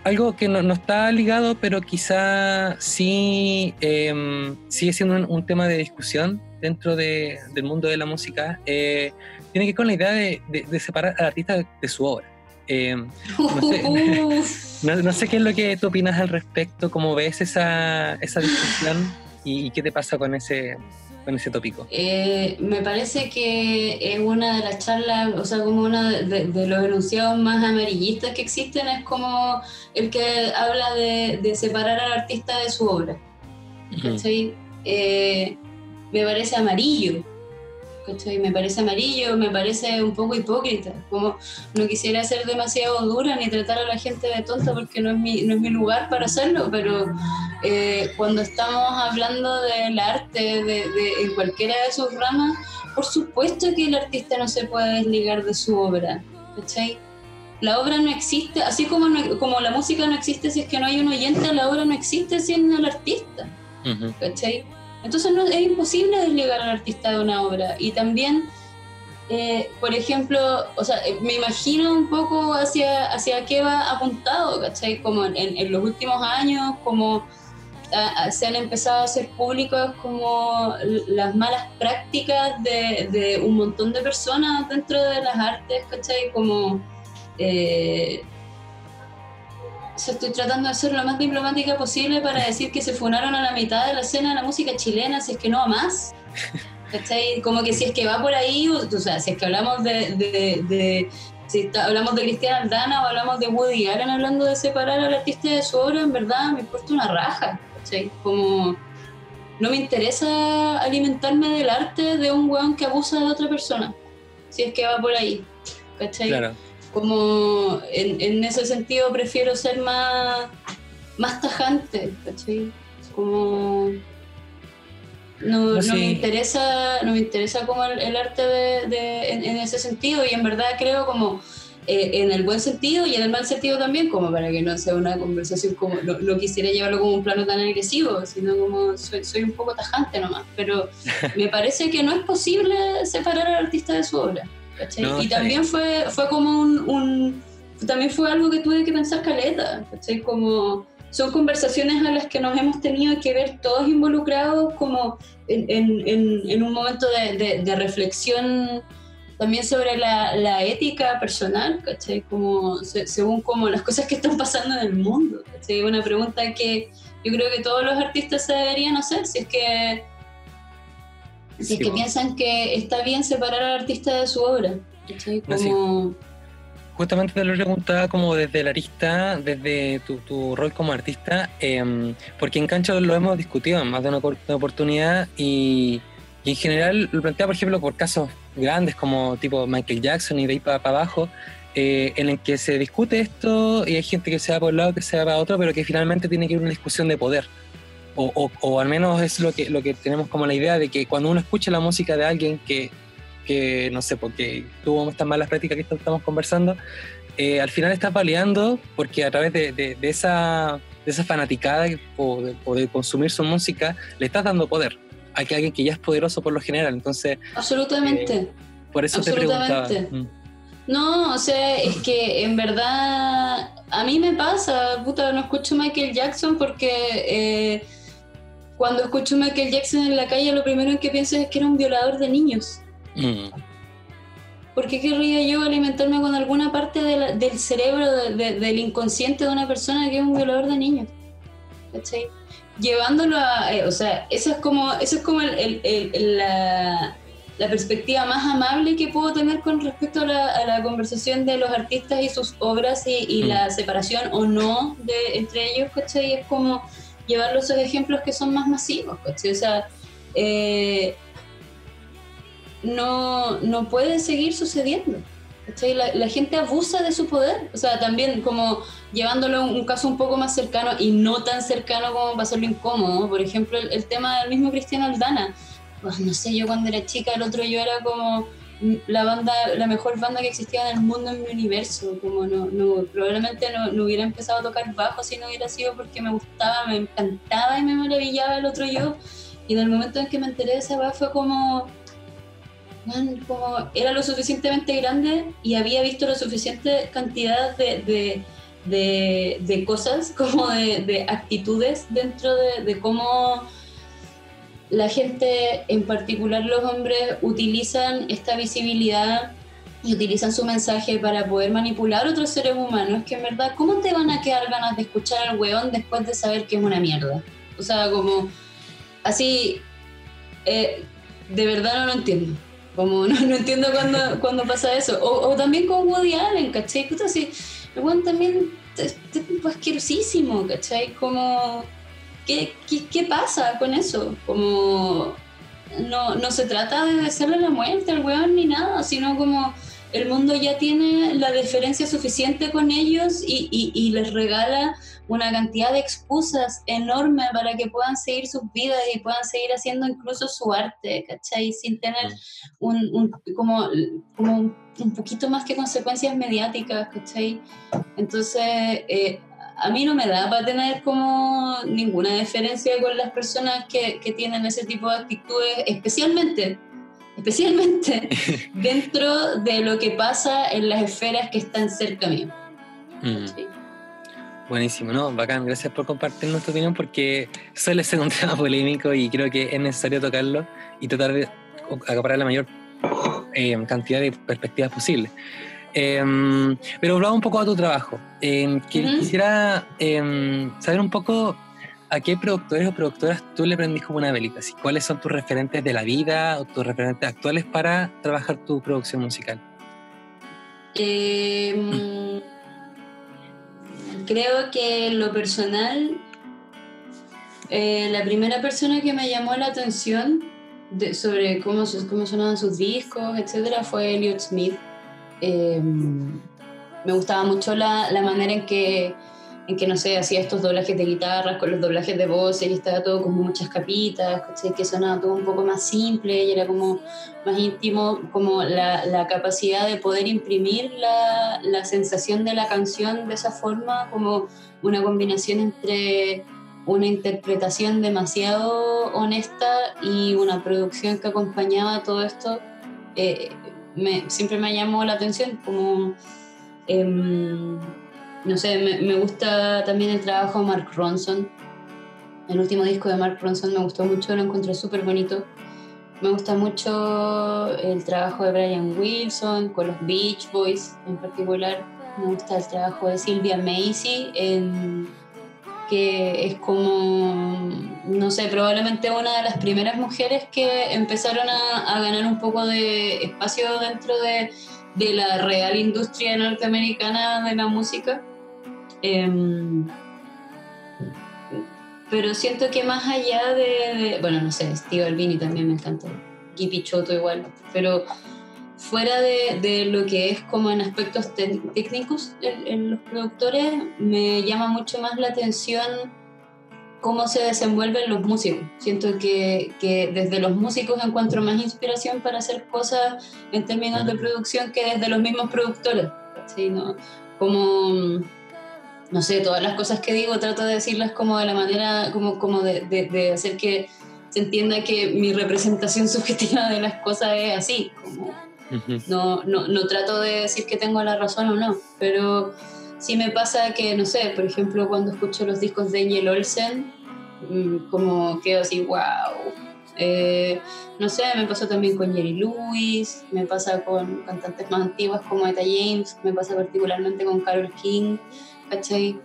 algo que no, está ligado, pero quizá sí em, sigue siendo un, tema de discusión dentro del mundo de la música, eh, tiene que ver con la idea de, separar al artista de, su obra. Em, no, sé, qué es lo que tú opinas al respecto, cómo ves esa, esa discusión y, qué te pasa con ese, con ese tópico? Eh, me parece que es una de las charlas, o sea, como uno de, los enunciados más amarillistas que existen, es como el que habla de, separar al artista de su obra. Eh, me parece amarillo, me parece amarillo, me parece un poco hipócrita. Como no quisiera ser demasiado dura ni tratar a la gente de tonta porque no es mi, no es mi lugar para hacerlo, pero eh, cuando estamos hablando del arte, de, en cualquiera de sus ramas, por supuesto que el artista no se puede desligar de su obra. La obra no existe, así como, como la música no existe si es que no hay un oyente, la obra no existe sin el artista. Entonces no, es imposible desligar al artista de una obra. Y también, eh, por ejemplo, o sea, eh, me imagino un poco hacia, hacia qué va apuntado, ¿cachai? Como en, los últimos años, como se han empezado a hacer públicas como las malas prácticas de, de, un montón de personas dentro de las artes, ¿cachai? Como... Eh, estoy tratando de ser lo más diplomática posible para decir que se funaron a la mitad de la escena de la música chilena, si es que no a más. Como que si es que va por ahí, o, sea, si es que hablamos de, de, si hablamos de Cristian Aldana o hablamos de Woody Allen hablando de separar al artista de su obra, en verdad me importa una raja. Como no me interesa alimentarme del arte de un weón que abusa de otra persona, si es que va por ahí. ¿cachai? Claro como en, ese sentido prefiero ser más, más tajante, ¿cachai? Como no, no, me interesa, no me interesa como el, arte de, en, ese sentido y en verdad creo como eh, en el buen sentido y en el mal sentido también, como para que no sea una conversación como, no, quisiera llevarlo como un plano tan agresivo, sino como soy, soy un poco tajante nomás, pero me parece que no es posible separar al artista de su obra y también fue, fue como un, También fue algo que tuve que pensar caleta, ¿cachai? Como son conversaciones a las que nos hemos tenido que ver todos involucrados como en, en, en un momento de, de, reflexión también sobre la, la, ética personal, ¿cachai? Como, según como las cosas que están pasando en el mundo, ¿cachai? Una pregunta que yo creo que todos los artistas se deberían hacer, si es que si es que piensan que está bien separar al artista de su obra. Como... Justamente te lo preguntaba como desde la arista, desde tu, rol como artista, em, porque en Cancha lo hemos discutido en más de una, oportunidad y, en general lo plantea, por ejemplo, por casos grandes como tipo Michael Jackson y de ahí para, abajo, eh, en el que se discute esto y hay gente que se va por un lado, que se va para otro, pero que finalmente tiene que ir una discusión de poder o, o, al menos es lo que, lo que tenemos como la idea de que cuando uno escucha la música de alguien que, que no sé, porque tuvo estas malas prácticas que estamos conversando, eh, al final estás baleando porque a través de, de, esa, de esa fanaticada o de, consumir su música, le estás dando poder a que alguien que ya es poderoso por lo general. Entonces, absolutamente. Eh, por eso te preguntaba. Mm. No, o sea, es que en verdad a mí me pasa, puta, no escucho Michael Jackson porque eh, cuando escucho a Michael Jackson en la calle, lo primero en que pienso es que era un violador de niños. Mm. ¿Por qué querría yo alimentarme con alguna parte del cerebro, del inconsciente de una persona que es un violador de niños? ¿Cachai? Llevándolo a. Eh, o sea, eso es como, eso es como la, perspectiva más amable que puedo tener con respecto a la, conversación de los artistas y sus obras y, la mm. separación o no de, entre ellos, ¿cachai? Es como llevarlo a esos ejemplos que son más masivos, O sea, eh, no, no puede seguir sucediendo. La, gente abusa de su poder, o sea, también como llevándolo a un caso un poco más cercano y no tan cercano como para hacerlo incómodo, por ejemplo, el, tema del mismo Cristiano Aldana, pues, no sé, yo cuando era chica, el otro yo era como la banda, la mejor banda que existía en el mundo, en mi universo. Como no, probablemente no, hubiera empezado a tocar bajo si no hubiera sido porque me gustaba, me encantaba y me maravillaba el otro yo. Y en el momento en que me enteré de esa banda fue como, como era lo suficientemente grande y había visto la suficiente cantidad de, de, de, de cosas, como de, actitudes dentro de cómo la gente, en particular los hombres, utilizan esta visibilidad y utilizan su mensaje para poder manipular a otros seres humanos, que en verdad, ¿cómo te van a quedar ganas de escuchar al weón después de saber que es una mierda? O sea, como así, eh, de verdad no lo entiendo. Como no, no entiendo cuando, cuando pasa eso. O, o, también con Woody Allen, ¿cachai? Puta, sí, el buen también es asquerosísimo, ¿cachai? Como, ¿qué, ¿qué, qué, pasa con eso? Como, no, no se trata de hacerle la muerte al weón ni nada, sino como el mundo ya tiene la diferencia suficiente con ellos y, y, y, les regala una cantidad de excusas enorme para que puedan seguir sus vidas y puedan seguir haciendo incluso su arte, ¿cachai? Sin tener un, un como, como un poquito más que consecuencias mediáticas, ¿cachai? Entonces, eh, a mí no me da para tener como ninguna diferencia con las personas que, que tienen ese tipo de actitudes, especialmente especialmente dentro de lo que pasa en las esferas que están cerca mío. Mm. Buenísimo, ¿no? Bacán, gracias por compartir nuestra opinión porque suele ser un tema polémico y creo que es necesario tocarlo y tratar de acaparar la mayor eh, cantidad de perspectivas posibles. Eh, pero hablaba un poco a tu trabajo. Eh, que, uh -huh. Quisiera em, saber un poco ¿a qué productores o productoras tú le prendís como una velita? ¿sí? ¿Cuáles son tus referentes de la vida o tus referentes actuales para trabajar tu producción musical? Creo que en lo personal, eh, la primera persona que me llamó la atención de, sobre cómo, cómo sonaban sus discos, etcétera, fue Elliot Smith. Eh, me gustaba mucho la, la manera en que en que, no sé, hacía estos doblajes de guitarras con los doblajes de voces y estaba todo como muchas capitas, ¿cachai? que sonaba todo un poco más simple y era como más íntimo, como la, la capacidad de poder imprimir la, la, sensación de la canción de esa forma, como una combinación entre una interpretación demasiado honesta y una producción que acompañaba todo esto, eh, me, siempre me llamó la atención como... Eh, no sé, me, me, gusta también el trabajo de Mark Ronson. El último disco de Mark Ronson me gustó mucho, lo encontré súper bonito. Me gusta mucho el trabajo de Brian Wilson con los Beach Boys en particular. Me gusta el trabajo de Sylvia Macy, en, que es como, no sé, probablemente una de las primeras mujeres que empezaron a, ganar un poco de espacio dentro de, de la real industria norteamericana de la música. Eh, pero siento que más allá de, bueno, no sé, Steve Albini también me encanta, Gippy Choto igual, pero fuera de, de, lo que es como en aspectos técnicos en, en, los productores, me llama mucho más la atención cómo se desenvuelven los músicos. Siento que, que desde los músicos encuentro más inspiración para hacer cosas en términos de producción que desde los mismos productores. ¿sí? ¿no? Como no sé, todas las cosas que digo trato de decirlas como de la manera, como, como de, de, de, hacer que se entienda que mi representación subjetiva de las cosas es así, como no, no, no, trato de decir que tengo la razón o no, pero sí me pasa que, no sé, por ejemplo, cuando escucho los discos de Angel Olsen, mm, como quedo así, wow. Eh, no sé, me pasó también con Jerry Lewis, me pasa con cantantes más antiguas como Eta James, me pasa particularmente con Carol King. ¿cachai?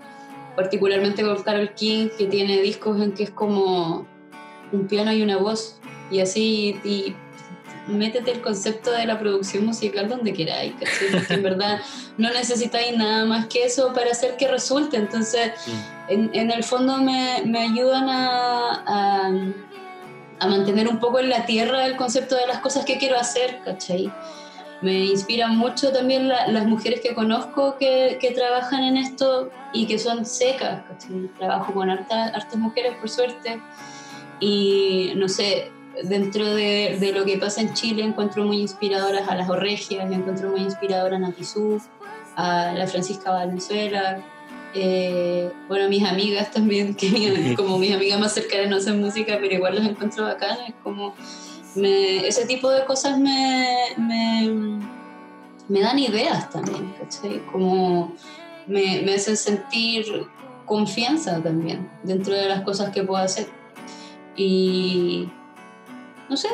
Particularmente con Carol King, que tiene discos en que es como un piano y una voz, y así, y métete el concepto de la producción musical donde queráis, ¿cachai? Porque en verdad no necesitáis nada más que eso para hacer que resulte, entonces mm. en, en, el fondo me, me ayudan a, a, a, mantener un poco en la tierra el concepto de las cosas que quiero hacer, ¿cachai? me inspiran mucho también la, las mujeres que conozco que, que, trabajan en esto y que son secas. ¿cachai? Trabajo con hartas, hartas mujeres, por suerte. Y no sé, dentro de, de, lo que pasa en Chile encuentro muy inspiradoras a las Orregias, encuentro muy inspiradora a Natizú, a la Francisca Valenzuela. Eh, bueno, mis amigas también, que como mis amigas más cercanas no hacen música, pero igual las encuentro bacanas, como me, ese tipo de cosas me, me, me dan ideas también, ¿cachai? Como me, me, hacen sentir confianza también dentro de las cosas que puedo hacer. Y no sé,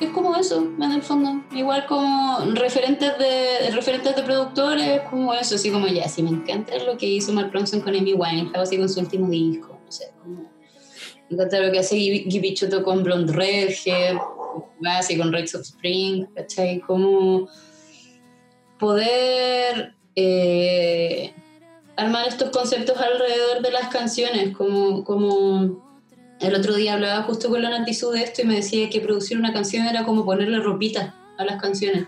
es como eso, en el fondo. Igual como referentes de, referentes de productores, como eso, así como ya, sí me encanta lo que hizo Mark Ronson con Amy Winehouse, así con su último disco, no sé, como me encanta lo que hace Gibby Choto con Blonde Redhead, así con Rights of Spring, ¿cachai? Como poder eh, armar estos conceptos alrededor de las canciones, como, como el otro día hablaba justo con la Nantisu de esto y me decía que producir una canción era como ponerle ropita a las canciones.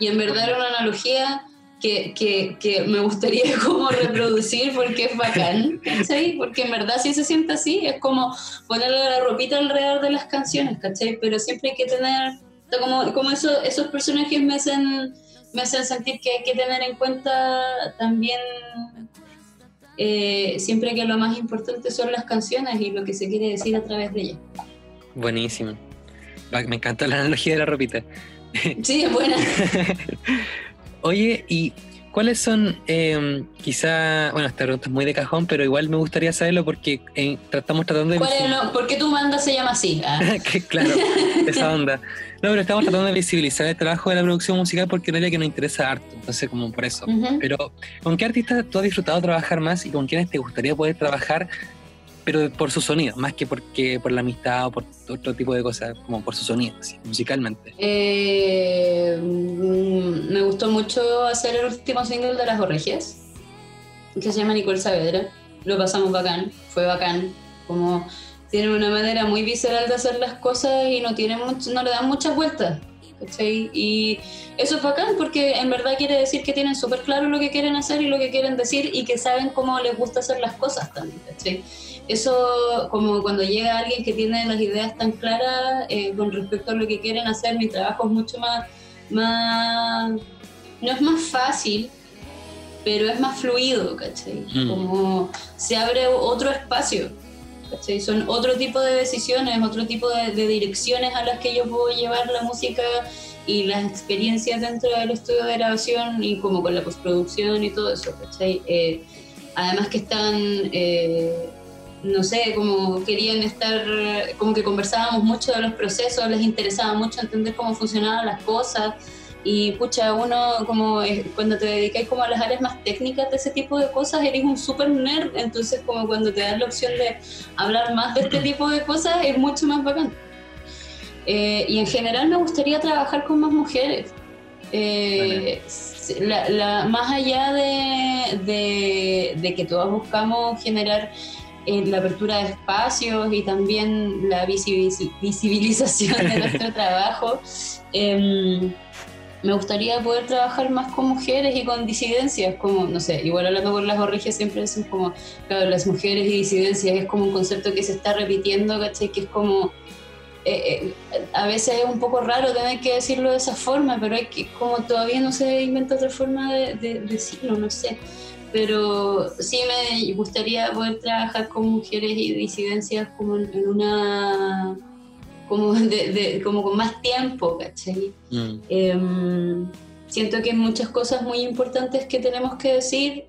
Y en verdad era una analogía que, que, que, me gustaría como reproducir porque es bacán, ¿cachai? Porque en verdad si se siente así, es como ponerle la ropita alrededor de las canciones, ¿cachai? Pero siempre hay que tener, como, como eso, esos personajes me hacen, me hacen sentir que hay que tener en cuenta también eh, siempre que lo más importante son las canciones y lo que se quiere decir a través de ellas. Buenísimo. Me encanta la analogía de la ropita. Sí, es buena. Oye, ¿y cuáles son, eh, quizá, bueno, esta pregunta es muy de cajón, pero igual me gustaría saberlo porque eh, estamos tratando de... ¿Cuál es ¿Por qué tu banda se llama así? Ah. claro, esa onda. No, pero estamos tratando de visibilizar el trabajo de la producción musical porque no es que nos interesa harto, entonces como por eso. Pero, ¿con qué artistas tú has disfrutado trabajar más y con quiénes te gustaría poder trabajar pero por su sonido, más que porque por la amistad o por otro tipo de cosas, como por su sonido, musicalmente. Eh, mm, me gustó mucho hacer el último single de Las Borregias, que se llama Nicole Saavedra. Lo pasamos bacán, fue bacán. Como tiene una manera muy visceral de hacer las cosas y no, tiene no le dan muchas vueltas. Y eso es bacán porque en verdad quiere decir que tienen súper claro lo que quieren hacer y lo que quieren decir y que saben cómo les gusta hacer las cosas también. ¿cachai? eso como cuando llega alguien que tiene las ideas tan claras eh, con respecto a lo que quieren hacer, mi trabajo es mucho más, más, no es más fácil, pero es más fluido, ¿cachai? Mm. Como se abre otro espacio, Son otro tipo de decisiones, otro tipo de, direcciones a las que yo puedo llevar la música y las experiencias dentro del estudio de grabación y como con la postproducción y todo eso, ¿cachai? Eh, además que están... Eh, no sé, como querían estar, como que conversábamos mucho de los procesos, les interesaba mucho entender cómo funcionaban las cosas y pucha, uno como cuando te dedicáis como a las áreas más técnicas de ese tipo de cosas, eres un super nerd, entonces como cuando te dan la opción de hablar más de este tipo de cosas es mucho más bacán. Eh, y en general me gustaría trabajar con más mujeres. Eh, la, más allá de, de, de que todos buscamos generar la apertura de espacios y también la visibilización de nuestro trabajo. Em, me gustaría poder trabajar más con mujeres y con disidencias, como, no sé, igual hablando con las orregias siempre dicen como, claro, las mujeres y disidencias es como un concepto que se está repitiendo, ¿cachai? Que es como, eh, eh, a veces es un poco raro tener que decirlo de esa forma, pero hay que, como todavía no se inventa otra forma de, de decirlo, no sé pero sí me gustaría poder trabajar con mujeres y disidencias como en, una como, de, como con más tiempo, ¿cachai? Mm. Em, siento que hay muchas cosas muy importantes que tenemos que decir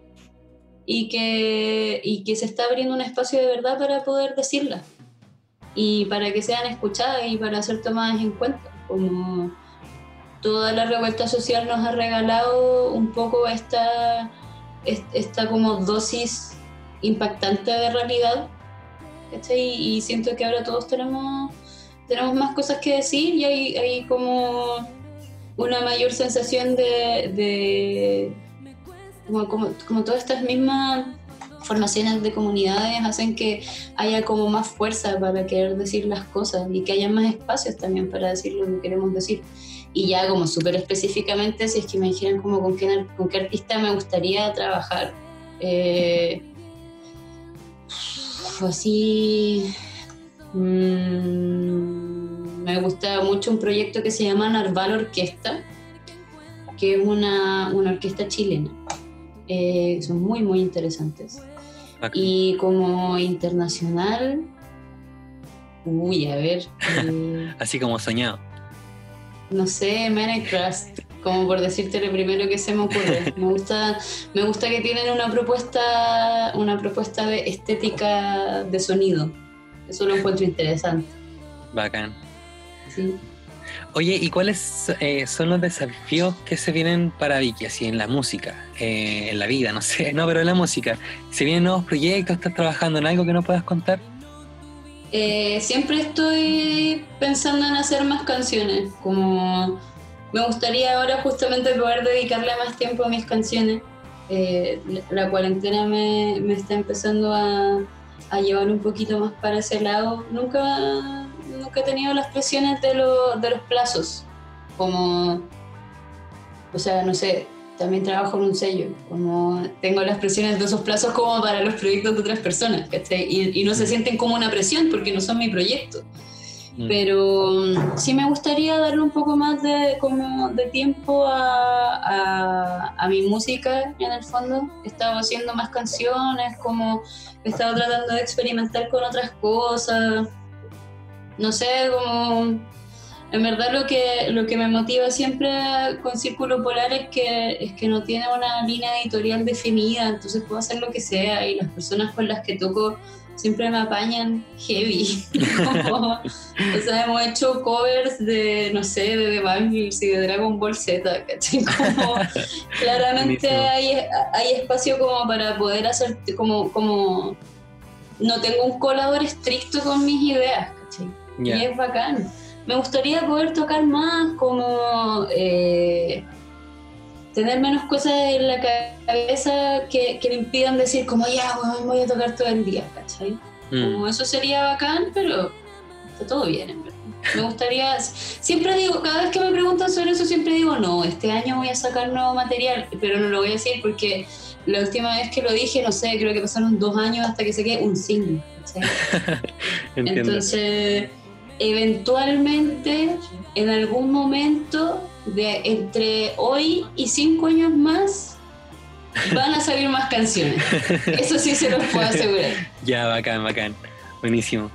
y que, y que se está abriendo un espacio de verdad para poder decirlas y para que sean escuchadas y para ser tomadas en cuenta. Como toda la revuelta social nos ha regalado un poco esta esta como dosis impactante de realidad. Y, siento que ahora todos tenemos, tenemos más cosas que decir y hay, hay como una mayor sensación de, de como, como, como, todas estas mismas formaciones de comunidades hacen que haya como más fuerza para querer decir las cosas y que haya más espacios también para decir lo que queremos decir. Y ya como súper específicamente, si es que me dijeran como con qué, con qué artista me gustaría trabajar. Eh, así... Mm, me gusta mucho un proyecto que se llama Narval Orquesta, que es una, una orquesta chilena. Eh, son muy, muy interesantes. Y como internacional, uy, a ver. Eh, Así como soñado no sé, Minecraft, como por decirte lo primero que se me ocurre. Me gusta, me gusta que tienen una propuesta, una propuesta de estética de sonido. Eso lo encuentro interesante. Bacán. Sí. Oye, ¿y cuáles eh, son los desafíos que se vienen para Vicky, así en la música, eh, en la vida, no sé, no, pero en la música? ¿Se vienen nuevos proyectos? ¿Estás trabajando en algo que no puedas contar? Eh, siempre estoy pensando en hacer más canciones, como me gustaría ahora justamente poder dedicarle más tiempo a mis canciones. Eh, la cuarentena me, me está empezando a, a, llevar un poquito más para ese lado. Nunca, nunca he tenido las presiones de, lo, de los plazos, como, o sea, no sé, también trabajo en un sello, como tengo las presiones de esos plazos como para los proyectos de otras personas, Y, y, no se sienten como una presión porque no son mi proyecto. Mm. Pero mm, sí me gustaría darle un poco más de, como de tiempo a, a, a, mi música en el fondo. He estado haciendo más canciones, como he estado tratando de experimentar con otras cosas. No sé, como en verdad lo que, lo que me motiva siempre con Círculo Polar es que, es que no tiene una línea editorial definida, entonces puedo hacer lo que sea y las personas con las que toco siempre me apañan heavy. o sea, hemos hecho covers de, no sé, de The Bangles y de Dragon Ball Z, ¿cachai? Como, claramente hay, hay espacio como para poder hacer, como, como, no tengo un colador estricto con mis ideas, Y es bacán me gustaría poder tocar más, como eh, tener menos cosas en la cabeza que, que me impidan decir como ya, voy a tocar todo el día, ¿cachai? Mm. Como eso sería bacán, pero está todo bien, en verdad. Me gustaría, siempre digo, cada vez que me preguntan sobre eso, siempre digo, no, este año voy a sacar nuevo material, pero no lo voy a decir porque la última vez que lo dije, no sé, creo que pasaron dos años hasta que saqué un single. Entonces, eventualmente, en algún momento, de entre hoy y cinco años más, van a salir más canciones. Eso sí se los puedo asegurar. Ya, bacán, bacán. Buenísimo.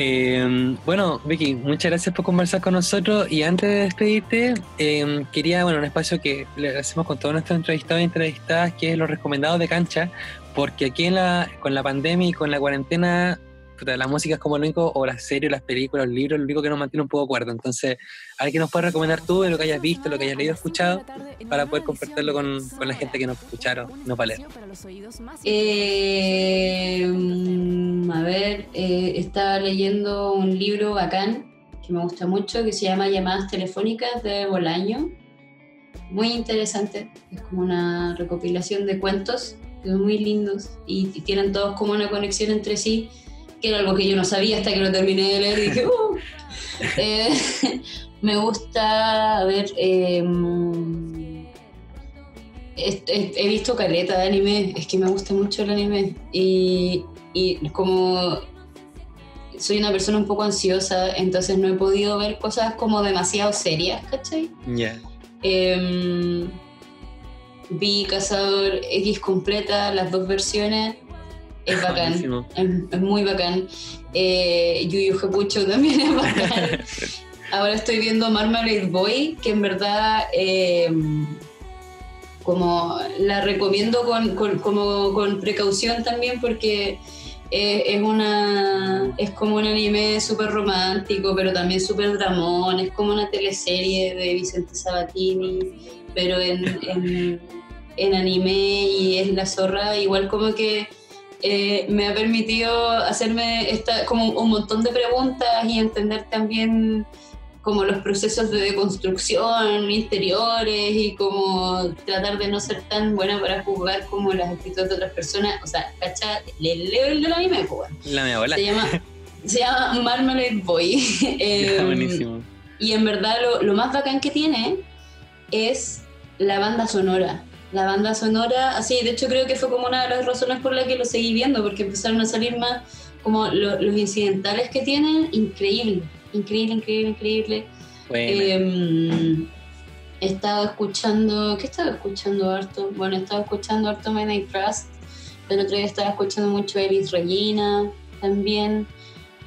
Em, bueno, Vicky, muchas gracias por conversar con nosotros y antes de despedirte, em, quería, bueno, un espacio que le hacemos con todos nuestros entrevistados y entrevistadas, que es los recomendados de cancha, porque aquí en la, con la pandemia y con la cuarentena la música es como lo único, o las series, las películas, los libros, lo único que nos mantiene un poco cuerdo. Entonces, a ver qué nos puedes recomendar tú de lo que hayas visto, lo que hayas leído, escuchado, para poder compartirlo con, con la gente que nos escucharon, no para leer. Eh, mm, a ver, eh, estaba leyendo un libro bacán que me gusta mucho, que se llama Llamadas Telefónicas de Bolaño. Muy interesante, es como una recopilación de cuentos que son muy lindos y tienen todos como una conexión entre sí que era algo que yo no sabía hasta que lo terminé de leer y dije, uh". eh, me gusta, ver, em, he, visto caleta de anime, es que me gusta mucho el anime y, y como soy una persona un poco ansiosa, entonces no he podido ver cosas como demasiado serias, ¿cachai? Yeah. vi Cazador X completa, las dos versiones, es bacán, es, muy bacán. Eh, Yu Yu Hakucho también es bacán. Ahora estoy viendo Marmalade Boy, que en verdad eh, como la recomiendo con, como, con precaución también porque eh, es una es como un anime súper romántico, pero también súper dramón, es como una teleserie de Vicente Sabatini, pero en, en, en anime y es la zorra, igual como que eh, me ha permitido hacerme esta, como un montón de preguntas y entender también como los procesos de deconstrucción interiores y como tratar de no ser tan buena para juzgar como las actitudes de otras personas. O sea, ¿cacha? Le leo el de la misma época. La mi abuela. Se llama, se llama Marmalade Boy. eh, buenísimo. Y en verdad lo, lo más bacán que tiene es la banda sonora la banda sonora, así, de hecho creo que fue como una de las razones por las que lo seguí viendo, porque empezaron a salir más como los incidentales que tienen, increíble, increíble, increíble, increíble. Eh, he estado escuchando, ¿qué estaba escuchando harto? Bueno, he estado escuchando harto Midnight Trust, el otro día estaba escuchando mucho Elis Regina también.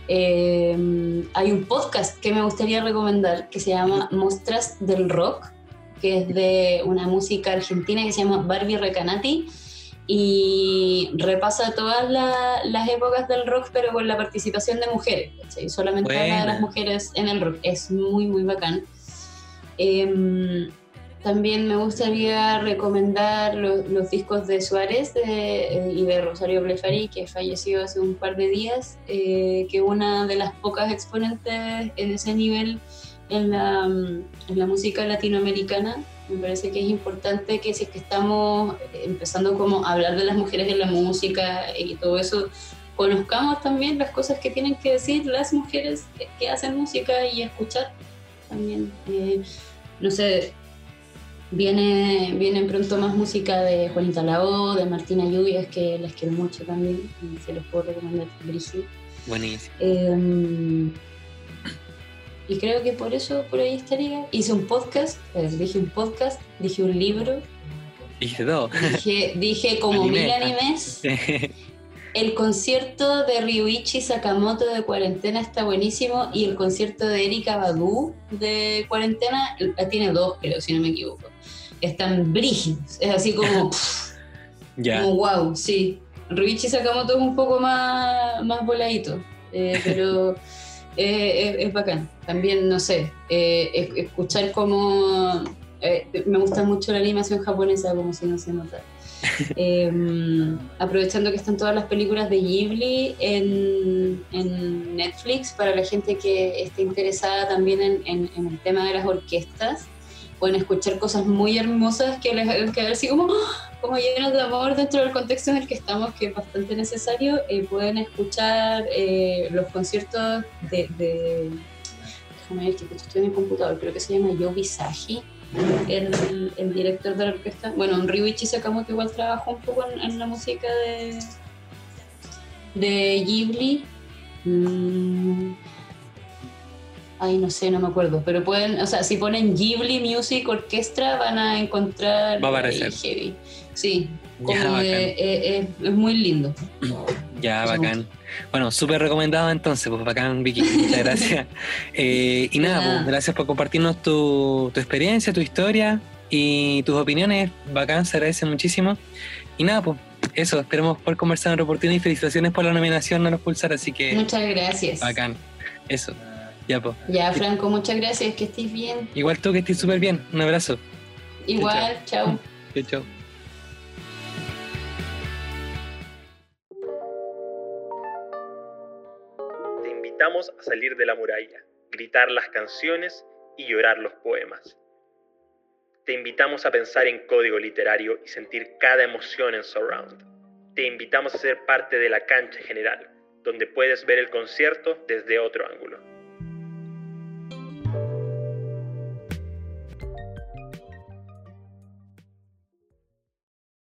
Em, hay un podcast que me gustaría recomendar que se llama Mostras del Rock que es de una música argentina que se llama Barbie Recanati y repasa todas las épocas del rock, pero con la participación de mujeres. Solamente habla de las mujeres en el rock. Es muy, muy bacán. Em, también me gustaría recomendar los, discos de Suárez eh, y de Rosario Blefari, que falleció hace un par de días, eh, que una de las pocas exponentes en ese nivel en la, en la, música latinoamericana. Me parece que es importante que si es que estamos empezando como a hablar de las mujeres en la música y todo eso, conozcamos también las cosas que tienen que decir las mujeres que hacen música y escuchar también. Eh, no sé, Viene, viene pronto más música de Juanita Lao, de Martina Lluvias, que las quiero mucho también, se los puedo recomendar, Brigitte. Buenísimo. Em, y creo que por eso, por ahí estaría. Hice un podcast, dije un podcast, dije un libro. Dije dos. Dije, dije como mil animes. El concierto de Ryuichi Sakamoto de cuarentena está buenísimo y el concierto de Erika Badu de cuarentena tiene dos, creo, si no me equivoco. Están brígidos, es así como, ya. como wow, sí. Ryuichi Sakamoto es un poco más, más voladito, eh, pero eh, es, bacán. También, no sé, eh, escuchar como... me gusta mucho la animación japonesa, como si no se nota. Em, aprovechando que están todas las películas de Ghibli en, Netflix, para la gente que esté interesada también en, el tema de las orquestas, pueden escuchar cosas muy hermosas que les hagan quedar así como, como llenas de amor dentro del contexto en el que estamos, que es bastante necesario. Eh, pueden escuchar eh, los conciertos de, de, Déjame ver que estoy en el computador, creo que se llama Yobi Saji el, el, director de la orquesta. Bueno, Ryuichi Sakamoto igual trabajó un poco en, la música de, de Ghibli. Mm. Ay, no sé, no me acuerdo. Pero pueden, o sea, si ponen Ghibli Music Orchestra van a encontrar. Va a aparecer. Sí, como es muy lindo. Ya, bacán. Bueno, súper recomendado entonces, pues bacán, Vicky. Muchas gracias. Eh, y nada, pues, gracias por compartirnos tu, tu, experiencia, tu historia y tus opiniones. Bacán, se agradece muchísimo. Y nada, pues eso, esperemos por conversar en otra oportunidad y felicitaciones por la nominación a los Pulsar, así que. Muchas gracias. Bacán. Eso. Ya, pues. Ya, Franco, muchas gracias, que estés bien. Igual tú, que estés súper bien. Un abrazo. Igual, chao. Chao, chao. A salir de la muralla, gritar las canciones y llorar los poemas. Te invitamos a pensar en código literario y sentir cada emoción en Surround. Te invitamos a ser parte de la cancha general, donde puedes ver el concierto desde otro ángulo.